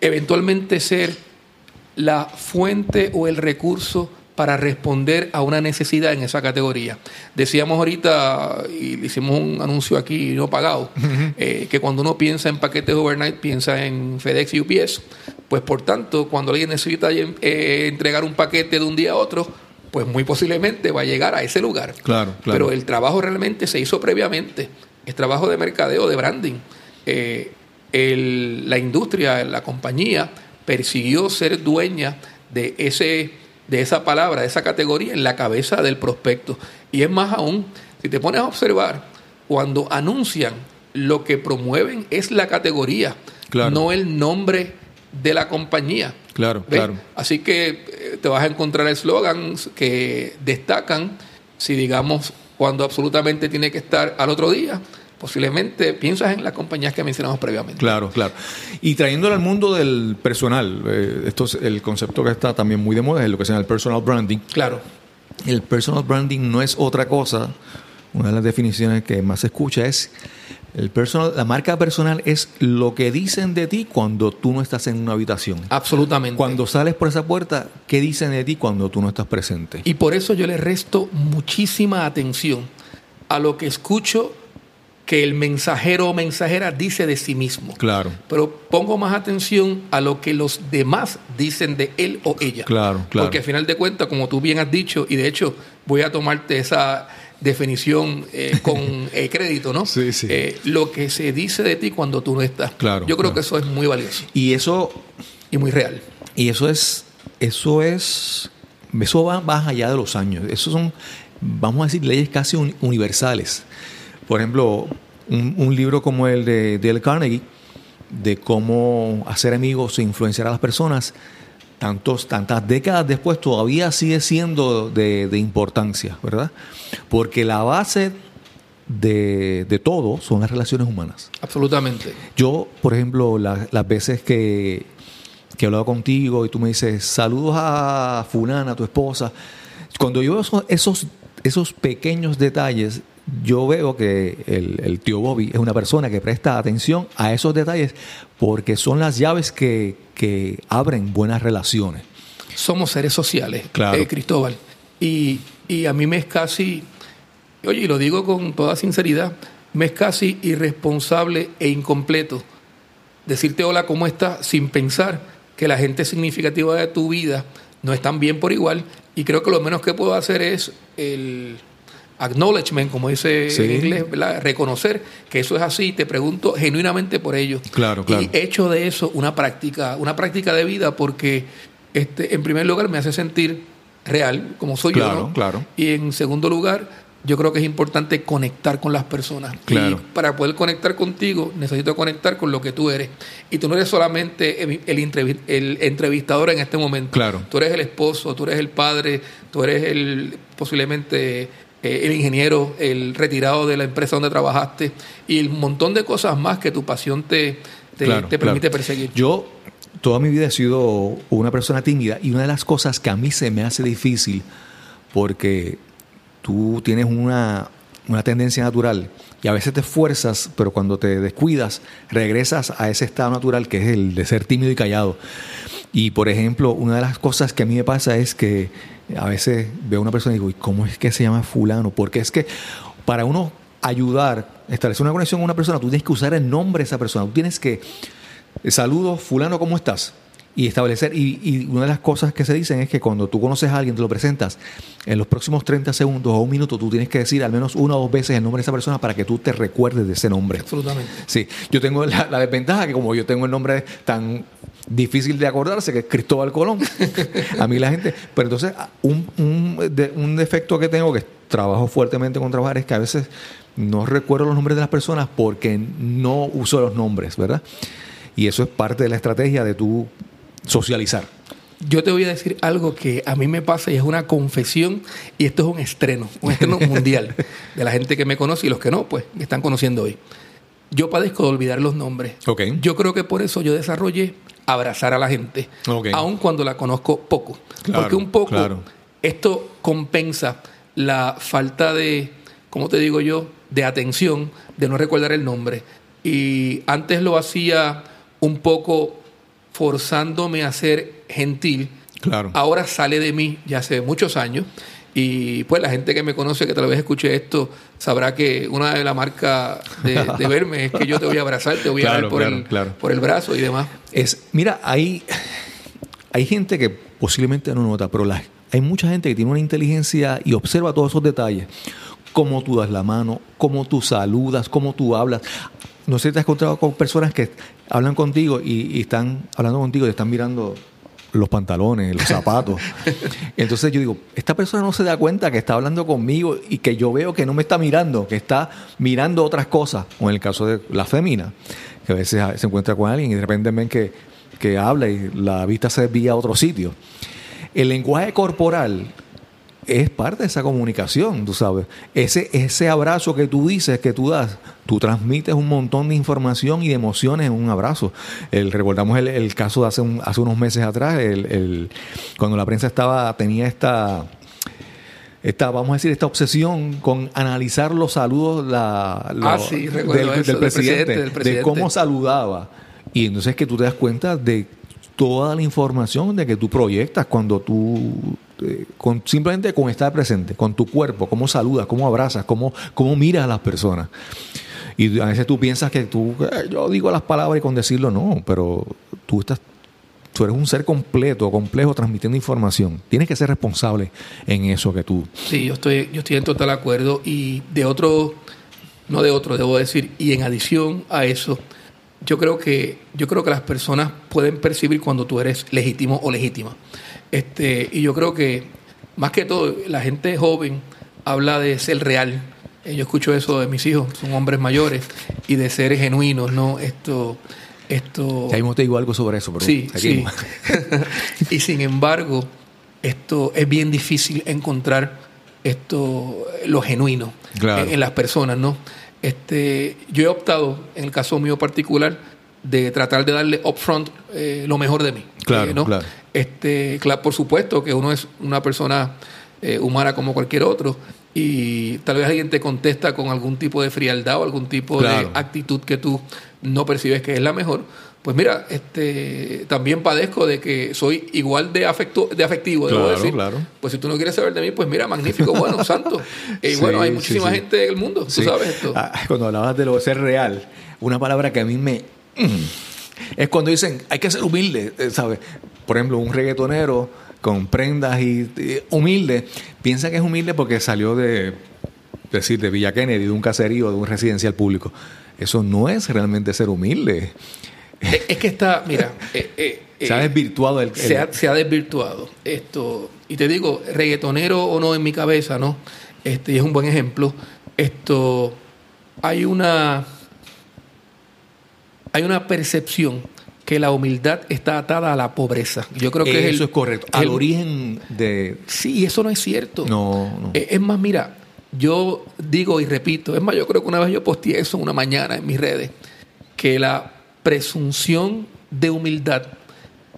eventualmente ser la fuente o el recurso para responder a una necesidad en esa categoría. Decíamos ahorita, y hicimos un anuncio aquí no pagado, eh, que cuando uno piensa en paquetes overnight, piensa en FedEx y UPS. Pues por tanto, cuando alguien necesita eh, entregar un paquete de un día a otro, pues muy posiblemente va a llegar a ese lugar. Claro, claro. Pero el trabajo realmente se hizo previamente. Es trabajo de mercadeo, de branding. Eh, la industria, la compañía, persiguió ser dueña de ese de esa palabra, de esa categoría en la cabeza del prospecto. Y es más aún, si te pones a observar, cuando anuncian, lo que promueven es la categoría, no el nombre de la compañía. Claro, claro. Así que eh, te vas a encontrar eslogans que destacan, si digamos, cuando absolutamente tiene que estar al otro día, posiblemente piensas en las compañías que mencionamos previamente. Claro, claro. Y trayéndolo al mundo del personal, eh, esto es el concepto que está también muy de moda, es lo que se llama el personal branding. Claro. El personal branding no es otra cosa, una de las definiciones que más se escucha es el personal, la marca personal es lo que dicen de ti cuando tú no estás en una habitación. Absolutamente. Cuando sales por esa puerta, ¿qué dicen de ti cuando tú no estás presente? Y por eso yo le resto muchísima atención a lo que escucho que el mensajero o mensajera dice de sí mismo. Claro. Pero pongo más atención a lo que los demás dicen de él o ella. Claro, claro. Porque al final de cuentas, como tú bien has dicho, y de hecho voy a tomarte esa definición eh, con eh, crédito, ¿no? Sí, sí. Eh, lo que se dice de ti cuando tú no estás. Claro. Yo creo que eso es muy valioso. Y eso. Y muy real. Y eso es. Eso es. Eso va más allá de los años. Eso son, vamos a decir, leyes casi universales. Por ejemplo, un, libro como el de Dale Carnegie, de cómo hacer amigos e influenciar a las personas, tantos, tantas décadas después todavía sigue siendo de, importancia, ¿verdad? Porque la base de, todo son las relaciones humanas. Absolutamente. Yo, por ejemplo, las veces que, que he hablado contigo y tú me dices, saludos a Fulana, a tu esposa, cuando yo veo esos, esos pequeños detalles, yo veo que el, tío Bobby es una persona que presta atención a esos detalles porque son las llaves que, abren buenas relaciones. Somos seres sociales, claro. Eh, Cristóbal. Y, a mí me es casi, oye, y lo digo con toda sinceridad, me es casi irresponsable e incompleto decirte hola, ¿cómo estás? sin pensar que la gente significativa de tu vida no están bien por igual. Y creo que lo menos que puedo hacer es el acknowledgement, como dice en inglés, reconocer que eso es así, te pregunto genuinamente por ello. Claro, claro. Y hecho de eso una práctica, una práctica de vida porque este, en primer lugar me hace sentir real, como soy yo. ¿no? Claro. Y en segundo lugar, yo creo que es importante conectar con las personas. Claro. Y para poder conectar contigo, necesito conectar con lo que tú eres. Y tú no eres solamente el, el entrevistador en este momento. Claro. Tú eres el esposo, tú eres el padre, tú eres el posiblemente eh, el ingeniero, el retirado de la empresa donde trabajaste y el montón de cosas más que tu pasión te, te, permite perseguir. Yo toda mi vida he sido una persona tímida y una de las cosas que a mí se me hace difícil porque tú tienes una, una tendencia natural y a veces te esfuerzas, pero cuando te descuidas, regresas a ese estado natural que es el de ser tímido y callado. Y por ejemplo, una de las cosas que a mí me pasa es que a veces veo a una persona y digo, ¿y cómo es que se llama fulano? Porque es que para uno ayudar establecer una conexión con una persona, tú tienes que usar el nombre de esa persona. Tú tienes que, eh, saludos, fulano, ¿cómo estás? Y establecer, y, y una de las cosas que se dicen es que cuando tú conoces a alguien, te lo presentas, en los próximos 30 segundos o un minuto, tú tienes que decir al menos una o dos veces el nombre de esa persona para que tú te recuerdes de ese nombre. Absolutamente. Sí, yo tengo la, la desventaja que como yo tengo el nombre tan difícil de acordarse, que es Cristóbal Colón, a mí la gente, pero entonces un, un, de- un defecto que tengo, que trabajo fuertemente con trabajar, es que a veces no recuerdo los nombres de las personas porque no uso los nombres, ¿verdad? Y eso es parte de la estrategia de tu socializar. Yo te voy a decir algo que a mí me pasa y es una confesión y esto es un estreno, un estreno mundial de la gente que me conoce y los que no, pues me están conociendo hoy. Yo padezco de olvidar los nombres. Ok. Yo creo que por eso yo desarrollé abrazar a la gente, aun cuando la conozco poco. Claro, Porque un poco claro. esto compensa la falta de, ¿cómo te digo yo?, de atención, de no recordar el nombre. Y antes lo hacía un poco forzándome a ser gentil. Claro. Ahora sale de mí ya hace muchos años. Y pues la gente que me conoce, que tal vez escuche esto, sabrá que una de las marcas de, de verme es que yo te voy a abrazar, te voy a dar por, claro, el, por el brazo y demás. Es, mira, hay, hay gente que posiblemente no nota, pero la- hay mucha gente que tiene una inteligencia y observa todos esos detalles. Cómo tú das la mano, cómo tú saludas, cómo tú hablas. No sé si te has encontrado con personas que hablan contigo y, y están hablando contigo y están mirando los pantalones, los zapatos. Entonces yo digo, esta persona no se da cuenta que está hablando conmigo y que yo veo que no me está mirando, que está mirando otras cosas. O en el caso de la fémina, que a veces se encuentra con alguien y de repente ven que, que habla y la vista se desvía a otro sitio. El lenguaje corporal es parte de esa comunicación, tú sabes. Ese, ese abrazo que tú dices, que tú das, tú transmites un montón de información y de emociones en un abrazo. Recordamos el, el caso de hace, hace unos meses atrás, el- cuando la prensa estaba tenía esta, esta, vamos a decir, esta obsesión con analizar los saludos la, lo- Ah, sí, recuerdo del, eso, del del presidente, presidente, del presidente. de cómo saludaba. Y entonces que tú te das cuenta de toda la información de que tú proyectas cuando tú eh, con, simplemente con estar presente, con tu cuerpo, cómo saludas, cómo abrazas, cómo, cómo miras a las personas. Y a veces tú piensas que tú, eh, yo digo las palabras y con decirlo no, pero tú estás, tú eres un ser completo, complejo, transmitiendo información. Tienes que ser responsable en eso que tú. Sí, yo estoy, yo estoy en total acuerdo. Y de otro, no de otro, debo decir, y en adición a eso, yo creo que, yo creo que las personas pueden percibir cuando tú eres legítimo o legítima. Este, y yo creo que, más que todo, la gente joven habla de ser real. Eh, Yo escucho eso de mis hijos, son hombres mayores, y de ser genuinos, ¿no? Esto, esto. Ya mismo te digo algo sobre eso, pero Sí, sí. y sin embargo, esto es bien difícil encontrar esto lo genuino Claro. en, en las personas, ¿no? Este, yo he optado, en el caso mío particular, de tratar de darle upfront eh, lo mejor de mí. Claro, eh, ¿no? claro. Este, claro, por supuesto que uno es una persona eh, humana como cualquier otro y tal vez alguien te contesta con algún tipo de frialdad o algún tipo Claro. de actitud que tú no percibes que es la mejor. Pues mira, este, también padezco de que soy igual de afecto, de afectivo, debo Claro, decir. claro. Pues si tú no quieres saber de mí, pues mira, magnífico, bueno, santo. Y Sí, bueno, hay muchísima sí. gente en el mundo, tú sabes esto. Ah, cuando hablabas de lo de ser real, una palabra que a mí me... mm, es cuando dicen, hay que ser humilde, eh, ¿sabes? Por ejemplo, un reggaetonero con prendas y, y humilde, piensa que es humilde porque salió de, decir, de Villa Kennedy, de un caserío, de un residencial público. Eso no es realmente ser humilde. Es, es que está, mira, eh, eh, Se ha eh, desvirtuado el... se, ha, el- se ha desvirtuado esto. Y te digo, reggaetonero o no en mi cabeza, ¿no? Este, y es un buen ejemplo. Esto, hay una, hay una percepción que la humildad está atada a la pobreza. Yo creo que es eso el- es correcto. Al el- origen de... Sí, eso no es cierto. No, no. Eh, Es más, mira, yo digo y repito, es más, yo creo que una vez yo posteé eso una mañana en mis redes, que la presunción de humildad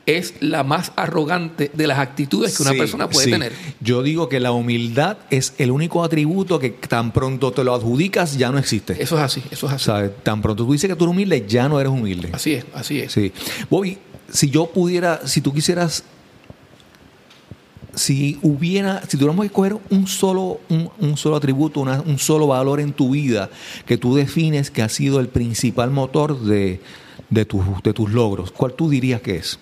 es la más arrogante de las actitudes que una Sí, persona puede sí. tener. Yo digo que la humildad es el único atributo que tan pronto te lo adjudicas ya no existe. Eso es así, eso es así. tan pronto tú dices que tú eres humilde, ya no eres humilde. Así es, así es. Sí. Bobby, si yo pudiera, si tú quisieras si hubiera, si tuviéramos que escoger un solo, un, un solo atributo, una- un solo valor en tu vida que tú defines que ha sido el principal motor de, de, tus, de tus logros, ¿cuál tú dirías que es?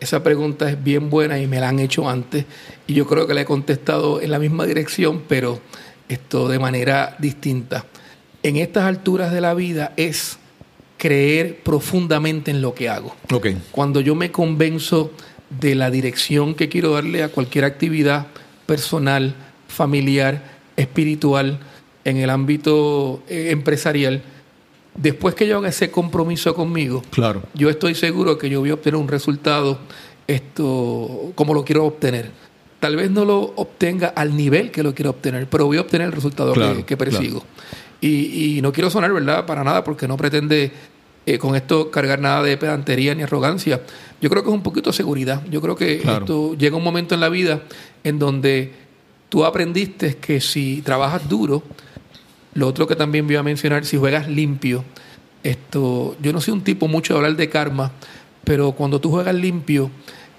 Esa pregunta es bien buena y me la han hecho antes y yo creo que la he contestado en la misma dirección, pero esto de manera distinta. En estas alturas de la vida es creer profundamente en lo que hago. Ok. Cuando yo me convenzo de la dirección que quiero darle a cualquier actividad personal, familiar, espiritual, en el ámbito eh, empresarial, después que yo haga ese compromiso conmigo, Claro. yo estoy seguro que yo voy a obtener un resultado esto como lo quiero obtener. Tal vez no lo obtenga al nivel que lo quiero obtener, pero voy a obtener el resultado Claro, que, que persigo. Y, y no quiero sonar, ¿verdad? Para nada, porque no pretende eh, con esto cargar nada de pedantería ni arrogancia. Yo creo que es un poquito de seguridad. Yo creo que Claro. esto llega un momento en la vida en donde tú aprendiste que si trabajas duro, lo otro que también voy a mencionar, si juegas limpio, esto, yo no soy un tipo mucho de hablar de karma, pero cuando tú juegas limpio,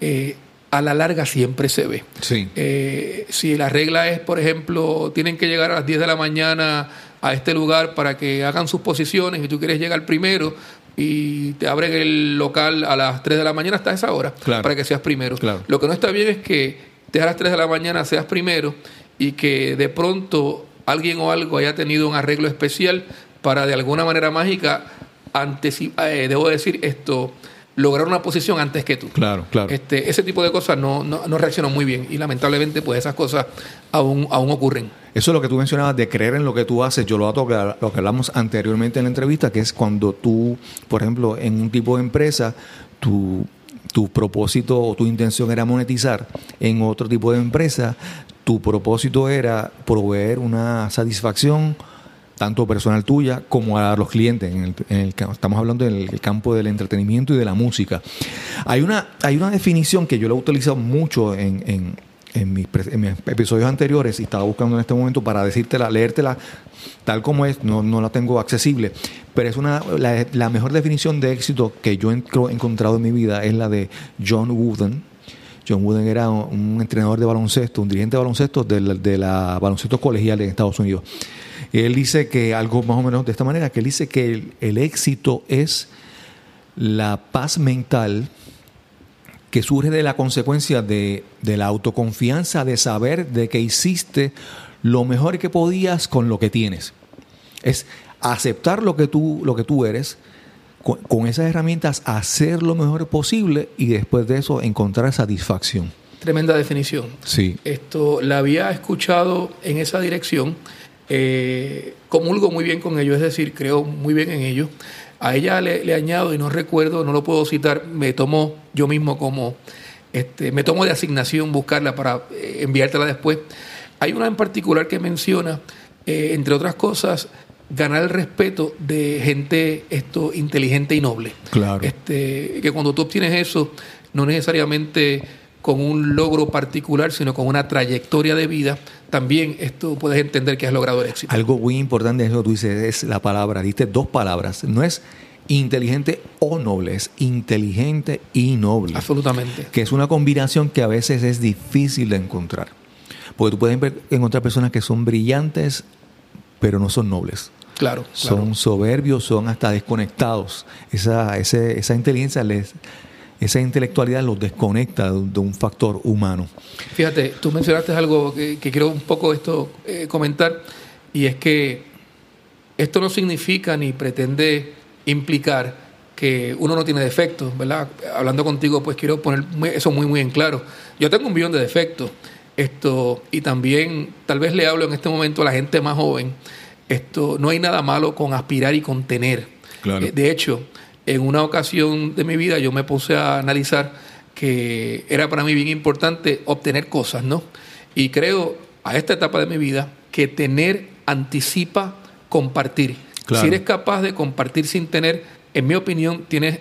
eh, a la larga siempre se ve. Sí. Eh, si la regla es, por ejemplo, tienen que llegar a las 10 de la mañana a este lugar para que hagan sus posiciones y tú quieres llegar primero y te abren el local a las 3 de la mañana hasta esa hora Claro. para que seas primero. Claro. Lo que no está bien es que te a las 3 de la mañana seas primero y que de pronto alguien o algo haya tenido un arreglo especial para de alguna manera mágica antes, eh, debo decir esto, lograr una posición antes que tú. Claro, claro. Este, ese tipo de cosas no, no, no reaccionan muy bien y lamentablemente pues esas cosas aún, aún ocurren. Eso es lo que tú mencionabas de creer en lo que tú haces. Yo lo ato a lo que hablamos anteriormente en la entrevista, que es cuando tú, por ejemplo, en un tipo de empresa, tu, tu propósito o tu intención era monetizar. En otro tipo de empresa, tu propósito era proveer una satisfacción tanto personal tuya como a los clientes. En el, en el estamos hablando del campo del entretenimiento y de la música. Hay una, hay una definición que yo la he utilizado mucho en, en, mis, episodios anteriores y estaba buscando en este momento para decírtela, leértela tal como es, no, no la tengo accesible, pero es una la, mejor definición de éxito que yo he encontrado en mi vida es la de John Wooden. John Wooden era un entrenador de baloncesto, un dirigente de baloncesto de la, de la baloncesto colegial en Estados Unidos. Él dice que algo más o menos de esta manera, que él dice que el, el éxito es la paz mental que surge de la consecuencia de, de la autoconfianza de saber de que hiciste lo mejor que podías con lo que tienes. Es aceptar lo que tú, lo que tú eres, con, con esas herramientas hacer lo mejor posible y después de eso encontrar satisfacción. Tremenda definición. Sí. Esto la había escuchado en esa dirección. Eh, comulgo muy bien con ello, es decir, creo muy bien en ello. A ella le, le añado, y no recuerdo, no lo puedo citar, me tomo yo mismo como, este, me tomo de asignación buscarla para eh, enviártela después. Hay una en particular que menciona, eh, entre otras cosas, ganar el respeto de gente esto inteligente y noble. Claro. Este, que cuando tú obtienes eso, no necesariamente con un logro particular, sino con una trayectoria de vida, también esto puedes entender que has logrado el éxito. Algo muy importante de eso que tú dices es la palabra, diste dos palabras, no es inteligente o noble, es inteligente y noble. Absolutamente. que es una combinación que a veces es difícil de encontrar. Porque tú puedes encontrar personas que son brillantes, pero no son nobles. Claro, claro. Son soberbios, son hasta desconectados. Esa, ese- esa inteligencia, les, esa intelectualidad los desconecta de, un factor humano. Fíjate, tú mencionaste algo que, que quiero un poco esto eh, comentar, y es que esto no significa ni pretende implicar que uno no tiene defectos, ¿verdad? Hablando contigo, pues quiero poner eso muy, muy en claro. Yo tengo un millón de defectos, esto, y también tal vez le hablo en este momento a la gente más joven, esto, no hay nada malo con aspirar y con tener. Claro. Eh, de hecho, en una ocasión de mi vida yo me puse a analizar que era para mí bien importante obtener cosas, ¿no? Y creo a esta etapa de mi vida que tener anticipa compartir. Claro. Si eres capaz de compartir sin tener, en mi opinión, tienes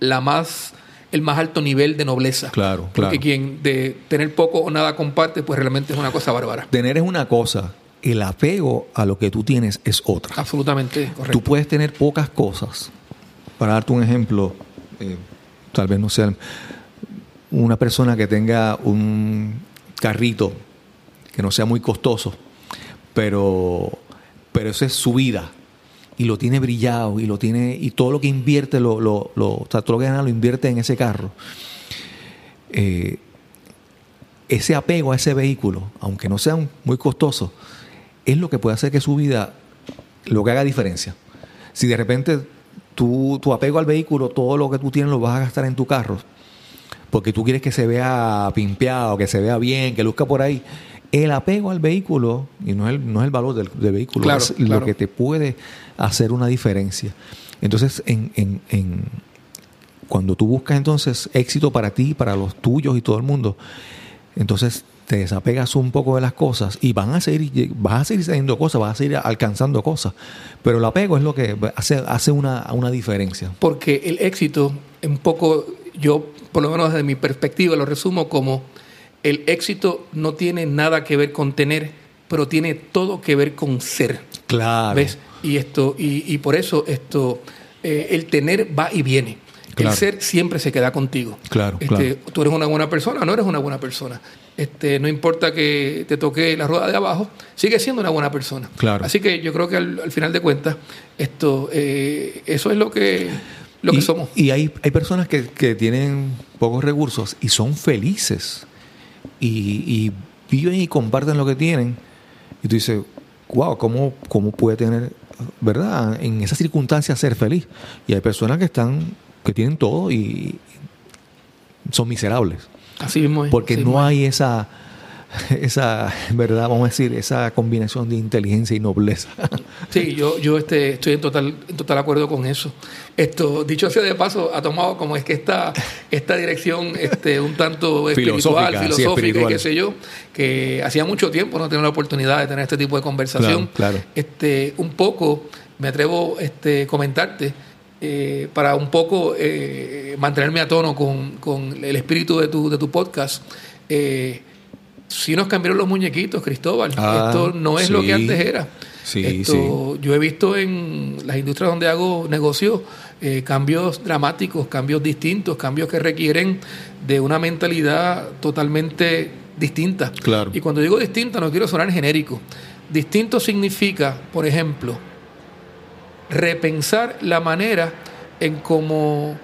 la más el más alto nivel de nobleza. Claro, Porque claro. quien de tener poco o nada comparte, pues realmente es una cosa bárbara. Tener es una cosa, el apego a lo que tú tienes es otra. Absolutamente correcto. Tú puedes tener pocas cosas. Para darte un ejemplo, eh, tal vez no sea una persona que tenga un carrito que no sea muy costoso, pero, pero es su vida y lo tiene brillado y lo tiene y todo lo que invierte lo, lo, todo lo que gana lo invierte en ese carro. Eh, ese apego a ese vehículo aunque no sea muy costoso es lo que puede hacer que su vida lo que haga diferencia. Si de repente tu, tu apego al vehículo todo lo que tú tienes lo vas a gastar en tu carro porque tú quieres que se vea pimpeado que se vea bien que luzca por ahí el apego al vehículo, y no es el, no es el valor del, del vehículo, Claro, es claro. lo que te puede hacer una diferencia. Entonces, en, en- en- cuando tú buscas entonces éxito para ti, para los tuyos y todo el mundo, entonces te desapegas un poco de las cosas y van a seguir, vas a seguir haciendo cosas, vas a seguir alcanzando cosas. Pero el apego es lo que hace, hace una, una diferencia. Porque el éxito, un poco, yo por lo menos desde mi perspectiva lo resumo como el éxito no tiene nada que ver con tener, pero tiene todo que ver con ser. Claro. ¿Ves? Y esto, y, y por eso esto, eh, el tener va y viene. Claro. El ser siempre se queda contigo. Claro, Este, claro. Tú eres una buena persona o no eres una buena persona. Este, no importa que te toque la rueda de abajo, sigue siendo una buena persona. Claro. Así que yo creo que al, al final de cuentas, esto, eh, eso es lo que, lo que somos. Y hay, hay personas que, que tienen pocos recursos y son felices y, y viven y comparten lo que tienen. Y tú dices, wow, ¿cómo, cómo puede tener, verdad, en esas circunstancias ser feliz? Y hay personas que están, que tienen todo y son miserables. Así mismo es. Porque no es. hay esa, esa, verdad, vamos a decir, esa combinación de inteligencia y nobleza. Sí, yo, yo este, estoy en total, en total acuerdo con eso. Esto, dicho sea de paso, ha tomado como es que esta, esta dirección este, un tanto espiritual, Filosófica, sí, filosófica, espiritual. y qué sé yo, que hacía mucho tiempo no tenía la oportunidad de tener este tipo de conversación. Claro, claro. Este, un poco, me atrevo este, comentarte, eh, para un poco eh, mantenerme a tono con, con el espíritu de tu, de tu podcast. Eh, sí nos cambiaron los muñequitos, Cristóbal. Ah, Esto no es lo que antes era. Sí, Esto, Yo he visto en las industrias donde hago negocios eh, cambios dramáticos, cambios distintos, cambios que requieren de una mentalidad totalmente distinta. Claro. Y cuando digo distinta no quiero sonar genérico. Distinto significa, por ejemplo, repensar la manera en cómo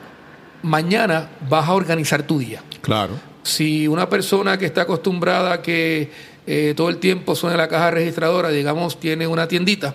mañana vas a organizar tu día. Claro. Si una persona que está acostumbrada a que eh, todo el tiempo suene la caja registradora, digamos, tiene una tiendita,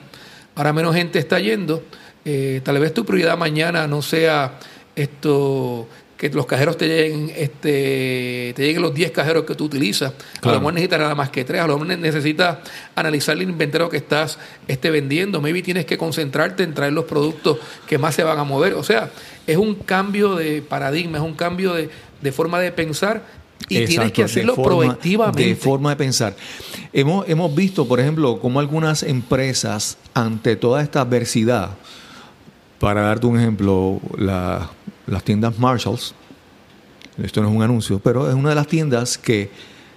ahora menos gente está yendo, eh, tal vez tu prioridad mañana no sea esto que los cajeros te lleguen, este, te lleguen los 10 cajeros que tú utilizas. A lo mejor necesitas nada más que tres, a lo mejor necesitas analizar el inventario que estás este, vendiendo. Maybe tienes que concentrarte en traer los productos que más se van a mover. O sea, es un cambio de paradigma, es un cambio de, de forma de pensar y tienes que de hacerlo forma- proactivamente. De forma de pensar. Hemos, hemos visto, por ejemplo, cómo algunas empresas, ante toda esta adversidad, para darte un ejemplo, la- las tiendas Marshalls, esto no es un anuncio, pero es una de las tiendas que,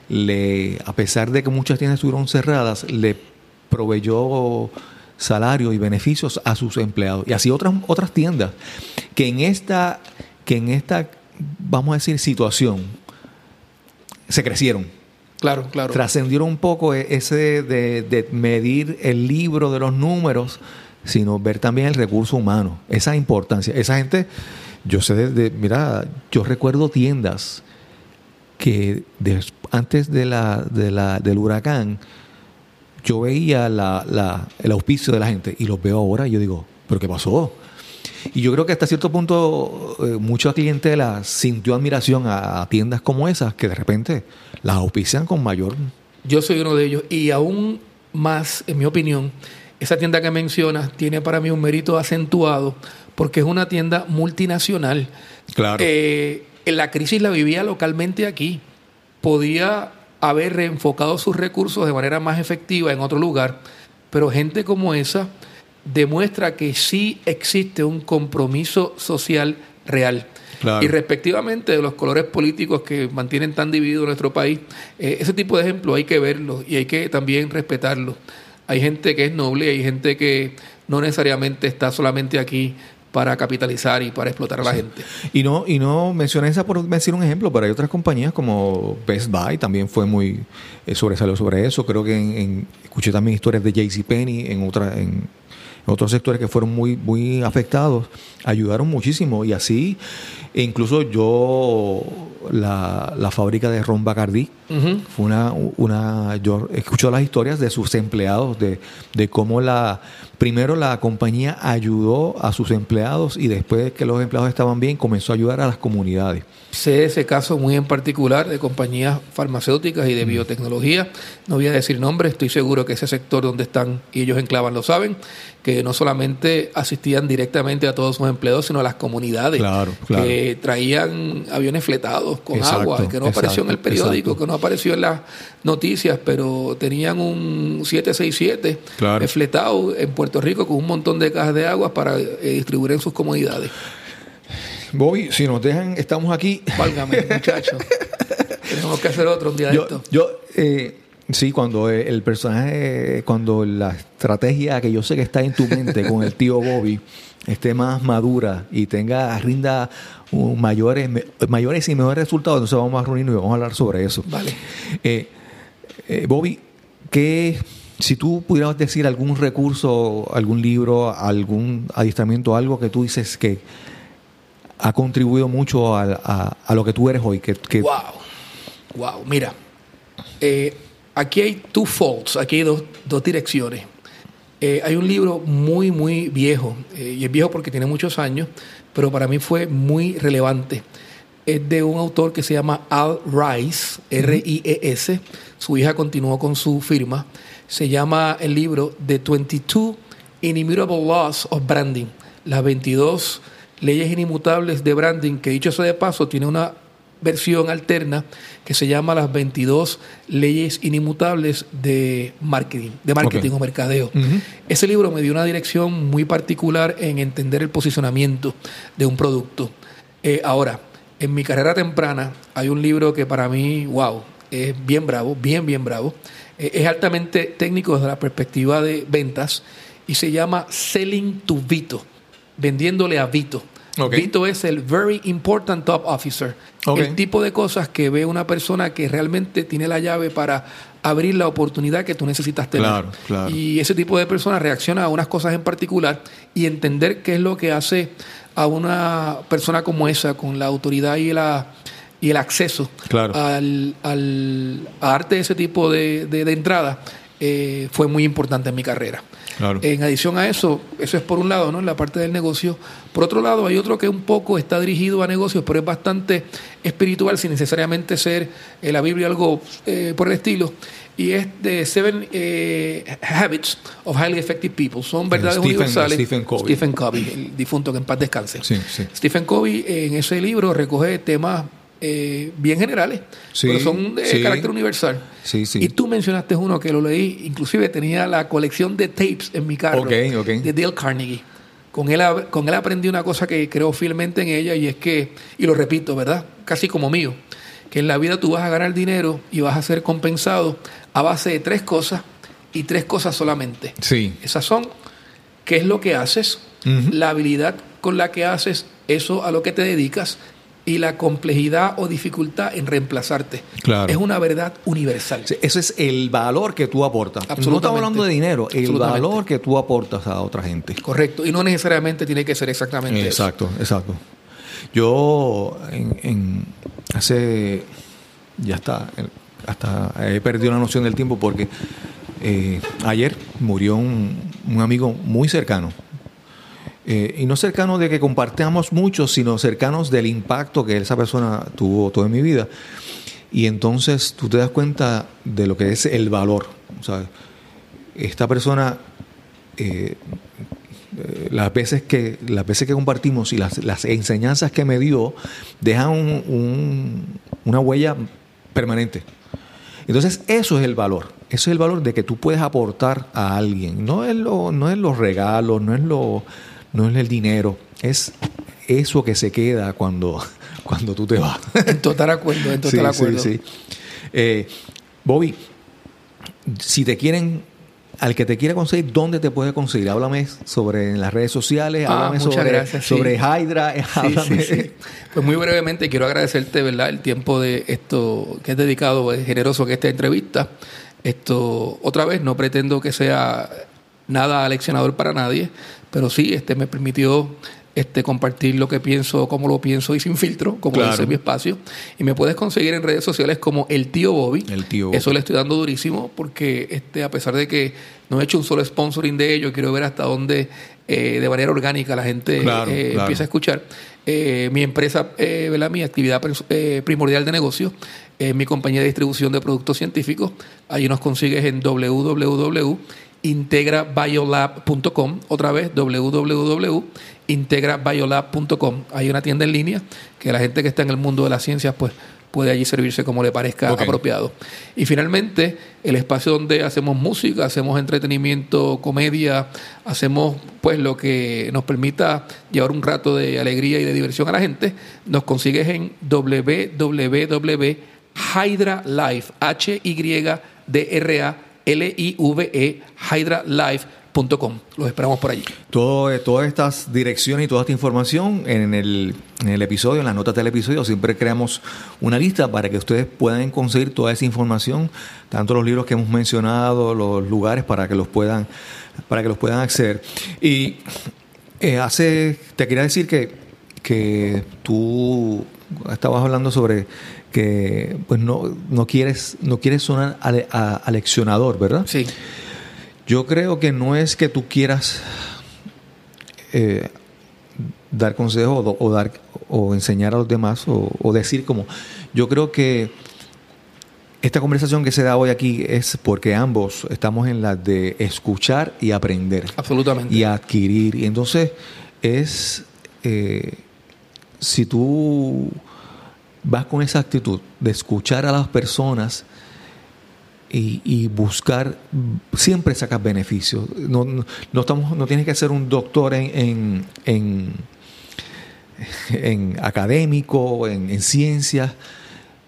le, a pesar de que muchas tiendas estuvieron cerradas, le proveyó salario y beneficios a sus empleados. Y así otras, otras tiendas que en esta, que en esta, vamos a decir, situación, se crecieron. Claro, claro. Trascendieron un poco e- ese de, de medir el libro de los números, sino ver también el recurso humano, esa importancia. Esa gente, yo sé, de, de- mira, yo recuerdo tiendas que antes de la, de la, del huracán, yo veía la, la- el auspicio de la gente y los veo ahora y yo digo, ¿pero qué pasó? Y yo creo que hasta cierto punto eh, mucha clientela sintió admiración a, a tiendas como esas que de repente las auspician con mayor... Yo soy uno de ellos. Y aún más, en mi opinión, esa tienda que mencionas tiene para mí un mérito acentuado porque es una tienda multinacional. Claro. Eh, la crisis la vivía localmente aquí. Podía haber reenfocado sus recursos de manera más efectiva en otro lugar, pero gente como esa demuestra que sí existe un compromiso social real. Claro. Y respectivamente de los colores políticos que mantienen tan dividido nuestro país, eh, ese tipo de ejemplos hay que verlos y hay que también respetarlos. Hay gente que es noble, hay gente que no necesariamente está solamente aquí para capitalizar y para explotar a la gente. Y no, y no mencioné esa por decir un ejemplo, pero hay otras compañías como Best Buy también fue muy eh, sobresalió sobre eso. Creo que en, en- escuché también historias de JCPenney en otra, en, otros sectores que fueron muy, muy afectados, ayudaron muchísimo. Y así, e incluso yo, la, la fábrica de Ron Bacardi, Ujú. fue una, una yo escucho las historias de sus empleados de, de cómo la primero la compañía ayudó a sus empleados y después que los empleados estaban bien comenzó a ayudar a las comunidades Sé ese caso muy en particular de compañías farmacéuticas y de biotecnología. No voy a decir nombres, estoy seguro que ese sector donde están y ellos enclavan lo saben, que no solamente asistían directamente a todos sus empleados, sino a las comunidades. Claro, claro. Que traían aviones fletados con Exacto, agua, que no apareció en el periódico, exacto. que no apareció en las noticias, pero tenían un 767 Claro. eh, fletado en Puerto Rico con un montón de cajas de agua para eh, distribuir en sus comunidades. Bobby si nos dejan estamos aquí Válgame, muchachos. Tenemos que hacer otro un día de yo, esto. yo eh, sí cuando eh, el personaje cuando la estrategia que yo sé que está en tu mente con el tío Bobby esté más madura y tenga rinda uh, mayores me- mayores y mejores resultados entonces vamos a reunirnos y vamos a hablar sobre eso Vale. Eh, eh, Bobby, ¿qué, si tú pudieras decir algún recurso, algún libro, algún adiestramiento, algo que tú dices que ha contribuido mucho a, a- a lo que tú eres hoy, que, que- Wow. Wow. Mira, eh, aquí hay two faults, aquí hay dos, dos direcciones. Eh, hay un libro muy, muy viejo, eh, y es viejo porque tiene muchos años, pero para mí fue muy relevante. Es de un autor que se llama Al Rice, R-I-E-S. Su hija continuó con su firma. Se llama el libro The 22 Inimitable Laws of Branding, las 22 leyes inimutables de branding, que dicho sea de paso, tiene una versión alterna que se llama las 22 leyes inimmutables de marketing, de marketing o mercadeo. Ese libro me dio una dirección muy particular en entender el posicionamiento de un producto. Eh, ahora, en mi carrera temprana hay un libro que para mí, wow, es bien bravo, bien, bien bravo. Eh, es altamente técnico desde la perspectiva de ventas y se llama Selling to Vito, vendiéndole a Vito. Vito es el Very Important Top Officer. El tipo de cosas que ve una persona que realmente tiene la llave para abrir la oportunidad que tú necesitas tener. Claro, claro. Y ese tipo de personas reacciona a unas cosas en particular y entender qué es lo que hace a una persona como esa con la autoridad y la y el acceso Claro. al, al a arte de ese tipo de, de- de entrada eh, fue muy importante en mi carrera. Claro. En adición a eso, eso es por un lado, ¿no? La parte del negocio. Por otro lado, hay otro que un poco está dirigido a negocios, pero es bastante espiritual, sin necesariamente ser eh, la Biblia algo eh, por el estilo. Y es de Seven eh, Habits of Highly Effective People. Son verdades Stephen- universales. Stephen Covey. Stephen Covey, el difunto que en paz descanse. Sí, sí. Stephen Covey en ese libro recoge temas eh, bien generales, Sí, pero son de sí. carácter universal. Sí, sí. Y tú mencionaste uno que lo leí, inclusive tenía la colección de tapes en mi carro de Dale Carnegie. Con él, con él aprendí una cosa que creo fielmente en ella y es que, y lo repito, ¿verdad? Casi como mío, que en la vida tú vas a ganar dinero y vas a ser compensado a base de tres cosas y tres cosas solamente. Sí. Esas son qué es lo que haces, la habilidad con la que haces eso a lo que te dedicas y la complejidad o dificultad en reemplazarte. Claro. Es una verdad universal. Sí, Ese es el valor que tú aportas. No estamos hablando de dinero, el valor que tú aportas a otra gente. Correcto. Y no necesariamente tiene que ser exactamente eso. Exacto, exacto. Yo en, en- hace ya está hasta he perdido la noción del tiempo porque eh, ayer murió un, un amigo muy cercano. Eh, y no cercano de que compartamos mucho, sino cercanos del impacto que esa persona tuvo toda mi vida. Y entonces tú te das cuenta de lo que es el valor. ¿sabes? Esta persona eh, las veces que las veces que compartimos y las, las enseñanzas que me dio dejan un- un- una huella permanente. Entonces, eso es el valor. Eso es el valor de que tú puedes aportar a alguien. No es, lo, no es los regalos, no es, lo, no es el dinero. Es eso que se queda cuando, cuando tú te vas. En total acuerdo, en total Sí, acuerdo. sí, sí. Eh, Bobby, si te quieren al que te quiera conseguir, ¿dónde te puede conseguir? Háblame sobre las redes sociales, Ah, háblame sobre, gracias, sí. sobre Hydra, Sí, háblame. sí. Pues muy brevemente quiero agradecerte, ¿verdad? El tiempo de esto que has dedicado, es generoso que esta entrevista. Esto, otra vez, no pretendo que sea nada aleccionador para nadie, pero sí, este me permitió este compartir lo que pienso, cómo lo pienso y sin filtro, como Claro. dice mi espacio. Y me puedes conseguir en redes sociales como el tío Bobby. El Tío Bobby. Eso le estoy dando durísimo porque este, a pesar de que no he hecho un solo sponsoring de ello, quiero ver hasta dónde eh, de manera orgánica la gente Claro, eh, claro. empieza a escuchar. Eh, mi empresa, ¿verdad? mi actividad primordial de negocio, es mi compañía de distribución de productos científicos. Ahí nos consigues en www.integrabiolab.com. Otra vez, www.integrabiolab.com. Hay una tienda en línea que la gente que está en el mundo de las ciencias, pues puede allí servirse como le parezca apropiado. Y finalmente, el espacio donde hacemos música, hacemos entretenimiento, comedia, hacemos pues lo que nos permita llevar un rato de alegría y de diversión a la gente, nos consigues en www.hydralife, H Y D R A L I V E hydralife.com. Los esperamos por allí. Eh, todas estas direcciones y toda esta información en el, en el episodio, en las notas del episodio, siempre creamos una lista para que ustedes puedan conseguir toda esa información, tanto los libros que hemos mencionado, los lugares para que los puedan, para que los puedan acceder. Y eh, hace, te quería decir que, que tú estabas hablando sobre que pues no, no quieres, no quieres sonar ale- a- aleccionador, ¿verdad? Sí. Yo creo que no es que tú quieras eh, dar consejos o, o dar o enseñar a los demás o, o decir como yo creo que esta conversación que se da hoy aquí es porque ambos estamos en la de escuchar y aprender Absolutamente. y adquirir y entonces es eh, si tú vas con esa actitud de escuchar a las personas y, buscar siempre sacas beneficios. No, no, estamos no tienes que ser un doctor en en, en, académico en, en ciencias.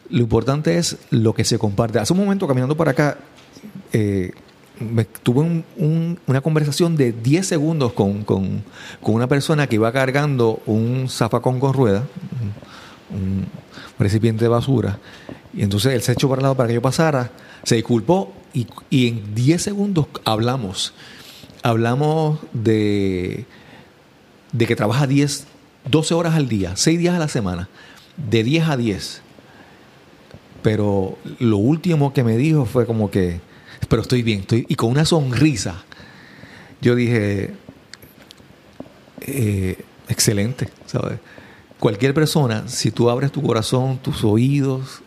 Lo importante es lo que se comparte. Hace un momento caminando para acá eh, tuve un- un- una conversación de 10 segundos con, con- con una persona que iba cargando un zafacón con ruedas, un, recipiente de basura, y entonces él se echó para el lado para que yo pasara, se disculpó y, y en 10 segundos hablamos. Hablamos de, de que trabaja 10, 12 horas al día, 6 días a la semana, de 10 a 10. Pero lo último que me dijo fue como que, pero estoy bien, estoy, y con una sonrisa. Yo dije, eh, excelente, ¿sabes? Cualquier persona, si tú abres tu corazón, tus oídos,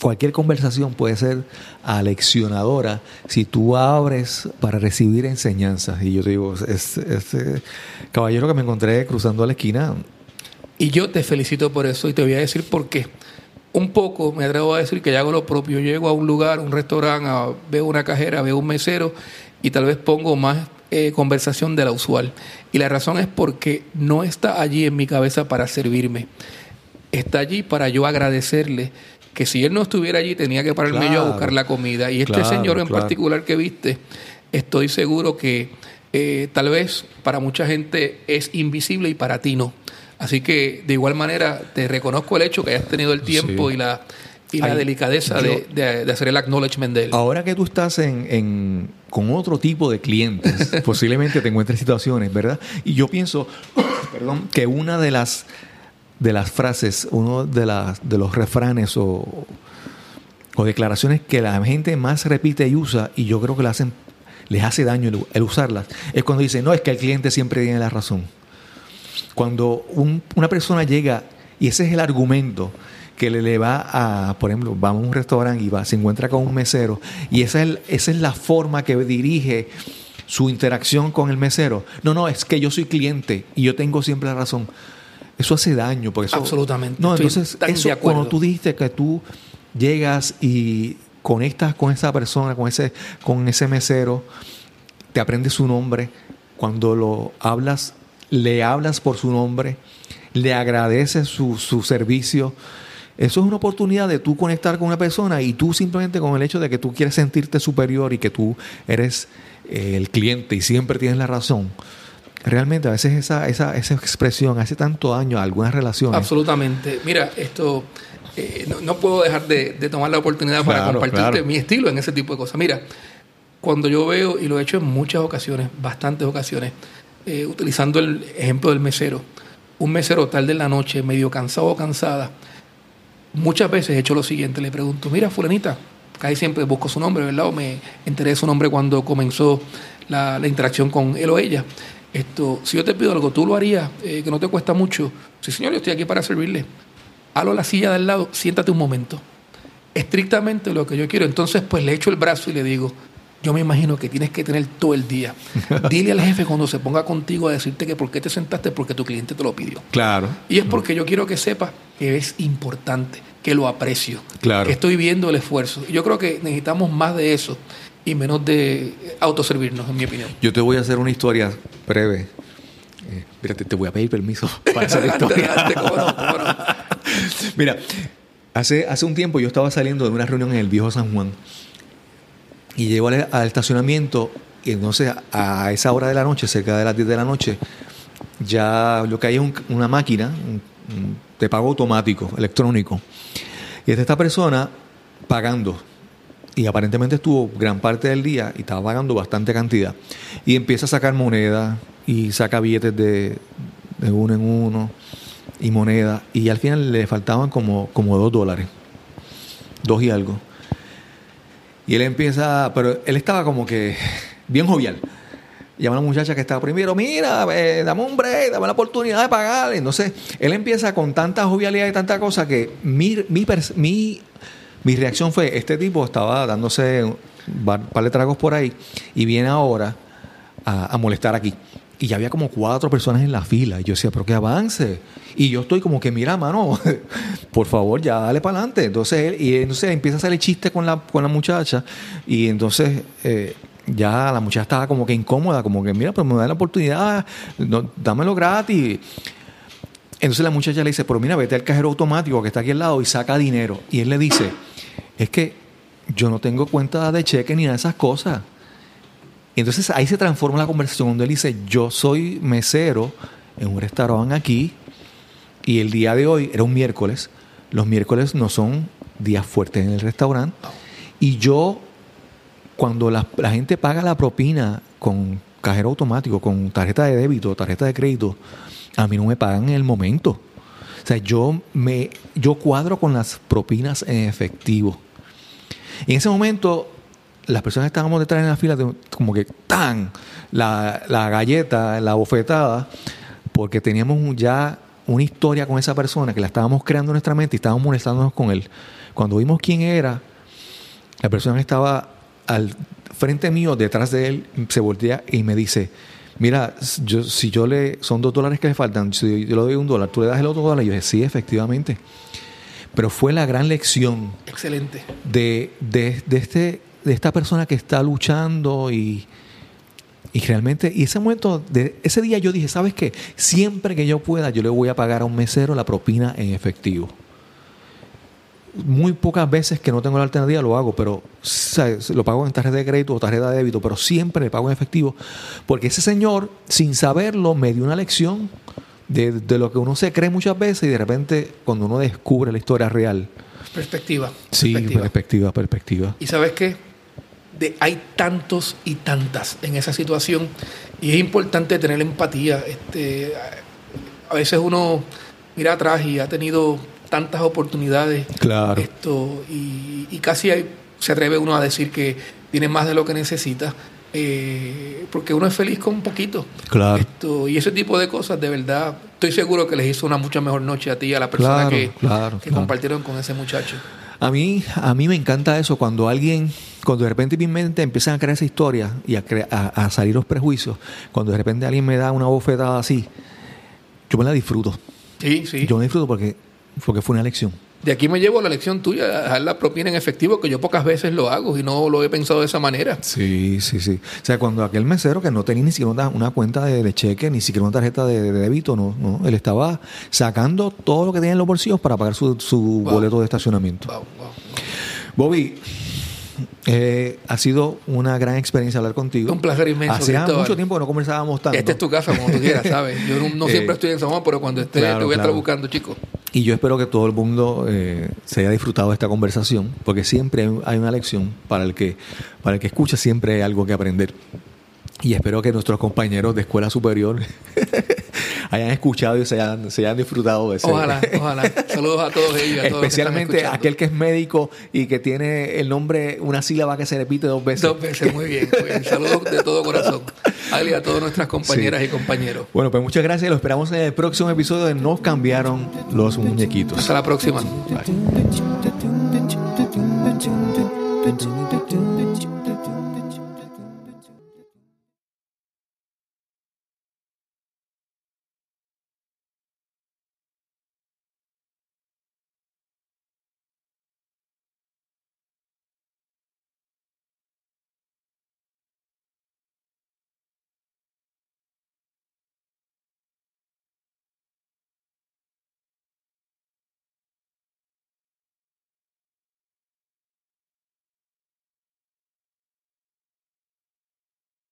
cualquier conversación puede ser aleccionadora si tú abres para recibir enseñanzas. Y yo digo, este, caballero que me encontré cruzando la esquina, Y yo te felicito por eso y te voy a decir por qué. Un poco me atrevo a decir que yo hago lo propio. Llego a un lugar, un restaurante, a- veo una cajera, veo un mesero y tal vez pongo más eh, conversación de la usual. Y la razón es porque no está allí en mi cabeza para servirme. Está allí para yo agradecerle que si él no estuviera allí tenía que pararme yo a buscar la comida. Y este Claro, señor en claro. particular que viste, estoy seguro que eh, tal vez para mucha gente es invisible y para ti no. Así que de igual manera te reconozco el hecho que hayas tenido el tiempo Sí. y la, y la delicadeza de, yo- de- de hacer el acknowledgement de él. Ahora que tú estás en, en- con otro tipo de clientes, posiblemente te encuentres situaciones, ¿verdad? Y yo pienso, perdón, que una de las de las frases, uno de las de los refranes o, o declaraciones que la gente más repite y usa, y yo creo que le hacen, les hace daño el, el usarlas, es cuando dice, no, es que el cliente siempre tiene la razón. Cuando un- una persona llega, y ese es el argumento, que le, le va a, por ejemplo, va a un restaurante y va, se encuentra con un mesero, y esa es, el- esa es la forma que dirige su interacción con el mesero. No, no, es que yo soy cliente y yo tengo siempre la razón. Eso hace daño, porque eso... Absolutamente, No, estoy entonces, de eso cuando tú dijiste que tú llegas y conectas con esa persona, con ese, con ese mesero, te aprendes su nombre, cuando lo hablas, le hablas por su nombre, le agradeces su, su servicio, Eso es una oportunidad de tú conectar con una persona y tú simplemente con el hecho de que tú quieres sentirte superior y que tú eres eh, el cliente y siempre tienes la razón. Realmente a veces esa, esa, esa expresión hace tanto daño a algunas relaciones. Absolutamente. Mira, esto eh, no, no puedo dejar de, de tomar la oportunidad para Claro, compartirte claro. mi estilo en ese tipo de cosas. Mira, cuando yo veo, y lo he hecho en muchas ocasiones, bastantes ocasiones, eh, utilizando el ejemplo del mesero, un mesero tarde en la noche, medio cansado o cansada, muchas veces he hecho lo siguiente, le pregunto, mira, fulanita, casi siempre busco su nombre, ¿verdad? Me enteré de su nombre cuando comenzó la, la interacción con él o ella. Esto, si yo te pido algo, tú lo harías, eh, que no te cuesta mucho. Sí, señor, yo estoy aquí para servirle. Halo la silla de al lado, siéntate un momento. Estrictamente lo que yo quiero. Entonces, pues le echo el brazo y le digo, yo me imagino que tienes que tener todo el día. Dile al jefe cuando se ponga contigo a decirte que por qué te sentaste, porque tu cliente te lo pidió. Claro. Y es porque yo quiero que sepa que es importante, que lo aprecio, Claro. que estoy viendo el esfuerzo. Yo creo que necesitamos más de eso y menos de autoservirnos, en mi opinión. Yo te voy a hacer una historia breve. Eh, te voy a pedir permiso para hacer la historia. adelante, cómo no, cómo no. Mira, hace, hace un tiempo yo estaba saliendo de una reunión en el viejo San Juan y llego al, estacionamiento y entonces a, esa hora de la noche, cerca de las 10 de la noche, ya lo que hay es un- una máquina de pago automático, electrónico. Y está esta persona pagando. Y aparentemente estuvo gran parte del día y estaba pagando bastante cantidad. Y empieza a sacar moneda y saca billetes de, de uno en uno y moneda. Y al final le faltaban como, como dos dólares. Dos y algo. Y él empieza, pero él estaba como que bien jovial. Llama a la muchacha que estaba primero, mira, eh, dame un break, dame la oportunidad de pagar. Entonces, él empieza con tanta jovialidad y tanta cosa que mi, mi, mi, mi reacción fue, este tipo estaba dándose un par de tragos por ahí y viene ahora a, a molestar aquí. Y ya había como cuatro personas en la fila. Y yo decía, pero que avance. Y yo estoy como que, mira, mano, por favor, ya dale para adelante. Entonces él, y entonces empieza a hacer el chiste con la, con la muchacha. Y entonces eh, ya la muchacha estaba como que incómoda, como que, mira, pero me da la oportunidad, no, dámelo gratis. Entonces la muchacha le dice, pero mira, vete al cajero automático que está aquí al lado y saca dinero. Y él le dice, es que yo no tengo cuenta de cheque ni nada de esas cosas. Entonces ahí se transforma la conversación donde él dice, yo soy mesero en un restaurante aquí y el día de hoy era un miércoles. Los miércoles no son días fuertes en el restaurante. Y yo, cuando la, gente paga la propina con cajero automático, con tarjeta de débito, tarjeta de crédito, a mí no me pagan en el momento. O sea, yo, me, yo cuadro con las propinas en efectivo. En ese momento, las personas que estábamos detrás en la fila, como que tan la, la galleta, la bofetada, porque teníamos ya una historia con esa persona que la estábamos creando en nuestra mente y estábamos molestándonos con él. Cuando vimos quién era, la persona que estaba al frente mío, detrás de él, se voltea y me dice, mira, yo, si yo le, son dos dólares que le faltan, si yo le doy un dólar, tú le das el otro dólar. Y yo dije, sí, efectivamente. Pero fue la gran lección Excelente. de, de, de este, de esta persona que está luchando y, y realmente, y ese momento, de ese día yo dije, ¿sabes qué? Siempre que yo pueda, yo le voy a pagar a un mesero la propina en efectivo. Muy pocas veces que no tengo la alternativa lo hago, pero lo pago en tarjeta de crédito o tarjeta de débito, pero siempre le pago en efectivo, porque ese señor, sin saberlo, me dio una lección de, de lo que uno se cree muchas veces y de repente cuando uno descubre la historia real, Perspectiva. Sí, perspectiva. perspectiva, perspectiva. Y sabes qué? De, hay tantos y tantas en esa situación y es importante tener empatía. Este, a veces uno mira atrás y ha tenido tantas oportunidades. Claro. Esto, y, y casi hay- se atreve uno a decir que tiene más de lo que necesita. eh, porque uno es feliz con un poquito. Claro. Esto, y ese tipo de cosas, de verdad, estoy seguro que les hizo una mucha mejor noche a ti y a la persona Claro, que, claro, que claro. compartieron con ese muchacho. A mí, a mí me encanta eso, cuando alguien, cuando de repente en mi mente empiezan a crear esa historia y a, cre- a, a salir los prejuicios, cuando de repente alguien me da una bofetada así, yo me la disfruto. Sí, sí. Yo me disfruto porque, porque fue una lección. De aquí me llevo la lección tuya, dejar la propina en efectivo, que yo pocas veces lo hago y no lo he pensado de esa manera. Sí, sí, sí. O sea, cuando aquel mesero que no tenía ni siquiera una, cuenta de, de cheque, ni siquiera una tarjeta de, de débito, no, no, él estaba sacando todo lo que tenía en los bolsillos para pagar su, su Wow. boleto de estacionamiento. Wow, wow. Bobby, eh, ha sido una gran experiencia hablar contigo. Un placer inmenso, Hacía Cristóbal. mucho tiempo que no conversábamos tanto. Esta es tu casa, como tú quieras, ¿sabes? Yo no, no Eh, siempre estoy en San Juan, pero cuando esté claro, te voy a estar claro. buscando, chicos. Y yo espero que todo el mundo eh, se haya disfrutado de esta conversación, porque siempre hay- hay una lección para el que para el que escucha siempre hay algo que aprender. Y espero que nuestros compañeros de escuela superior hayan escuchado y se hayan, se hayan disfrutado de eso. Ojalá, ojalá. Saludos a todos ellos. a todos los que están Especialmente escuchando. aquel que es médico y que tiene el nombre, una sílaba que se repite dos veces. Dos veces, muy bien, muy bien. Saludos de todo corazón. Ali, a todas nuestras compañeras y compañeros. Bueno, pues muchas gracias lo esperamos en el próximo episodio de Nos cambiaron los muñequitos. Hasta la próxima. Bye.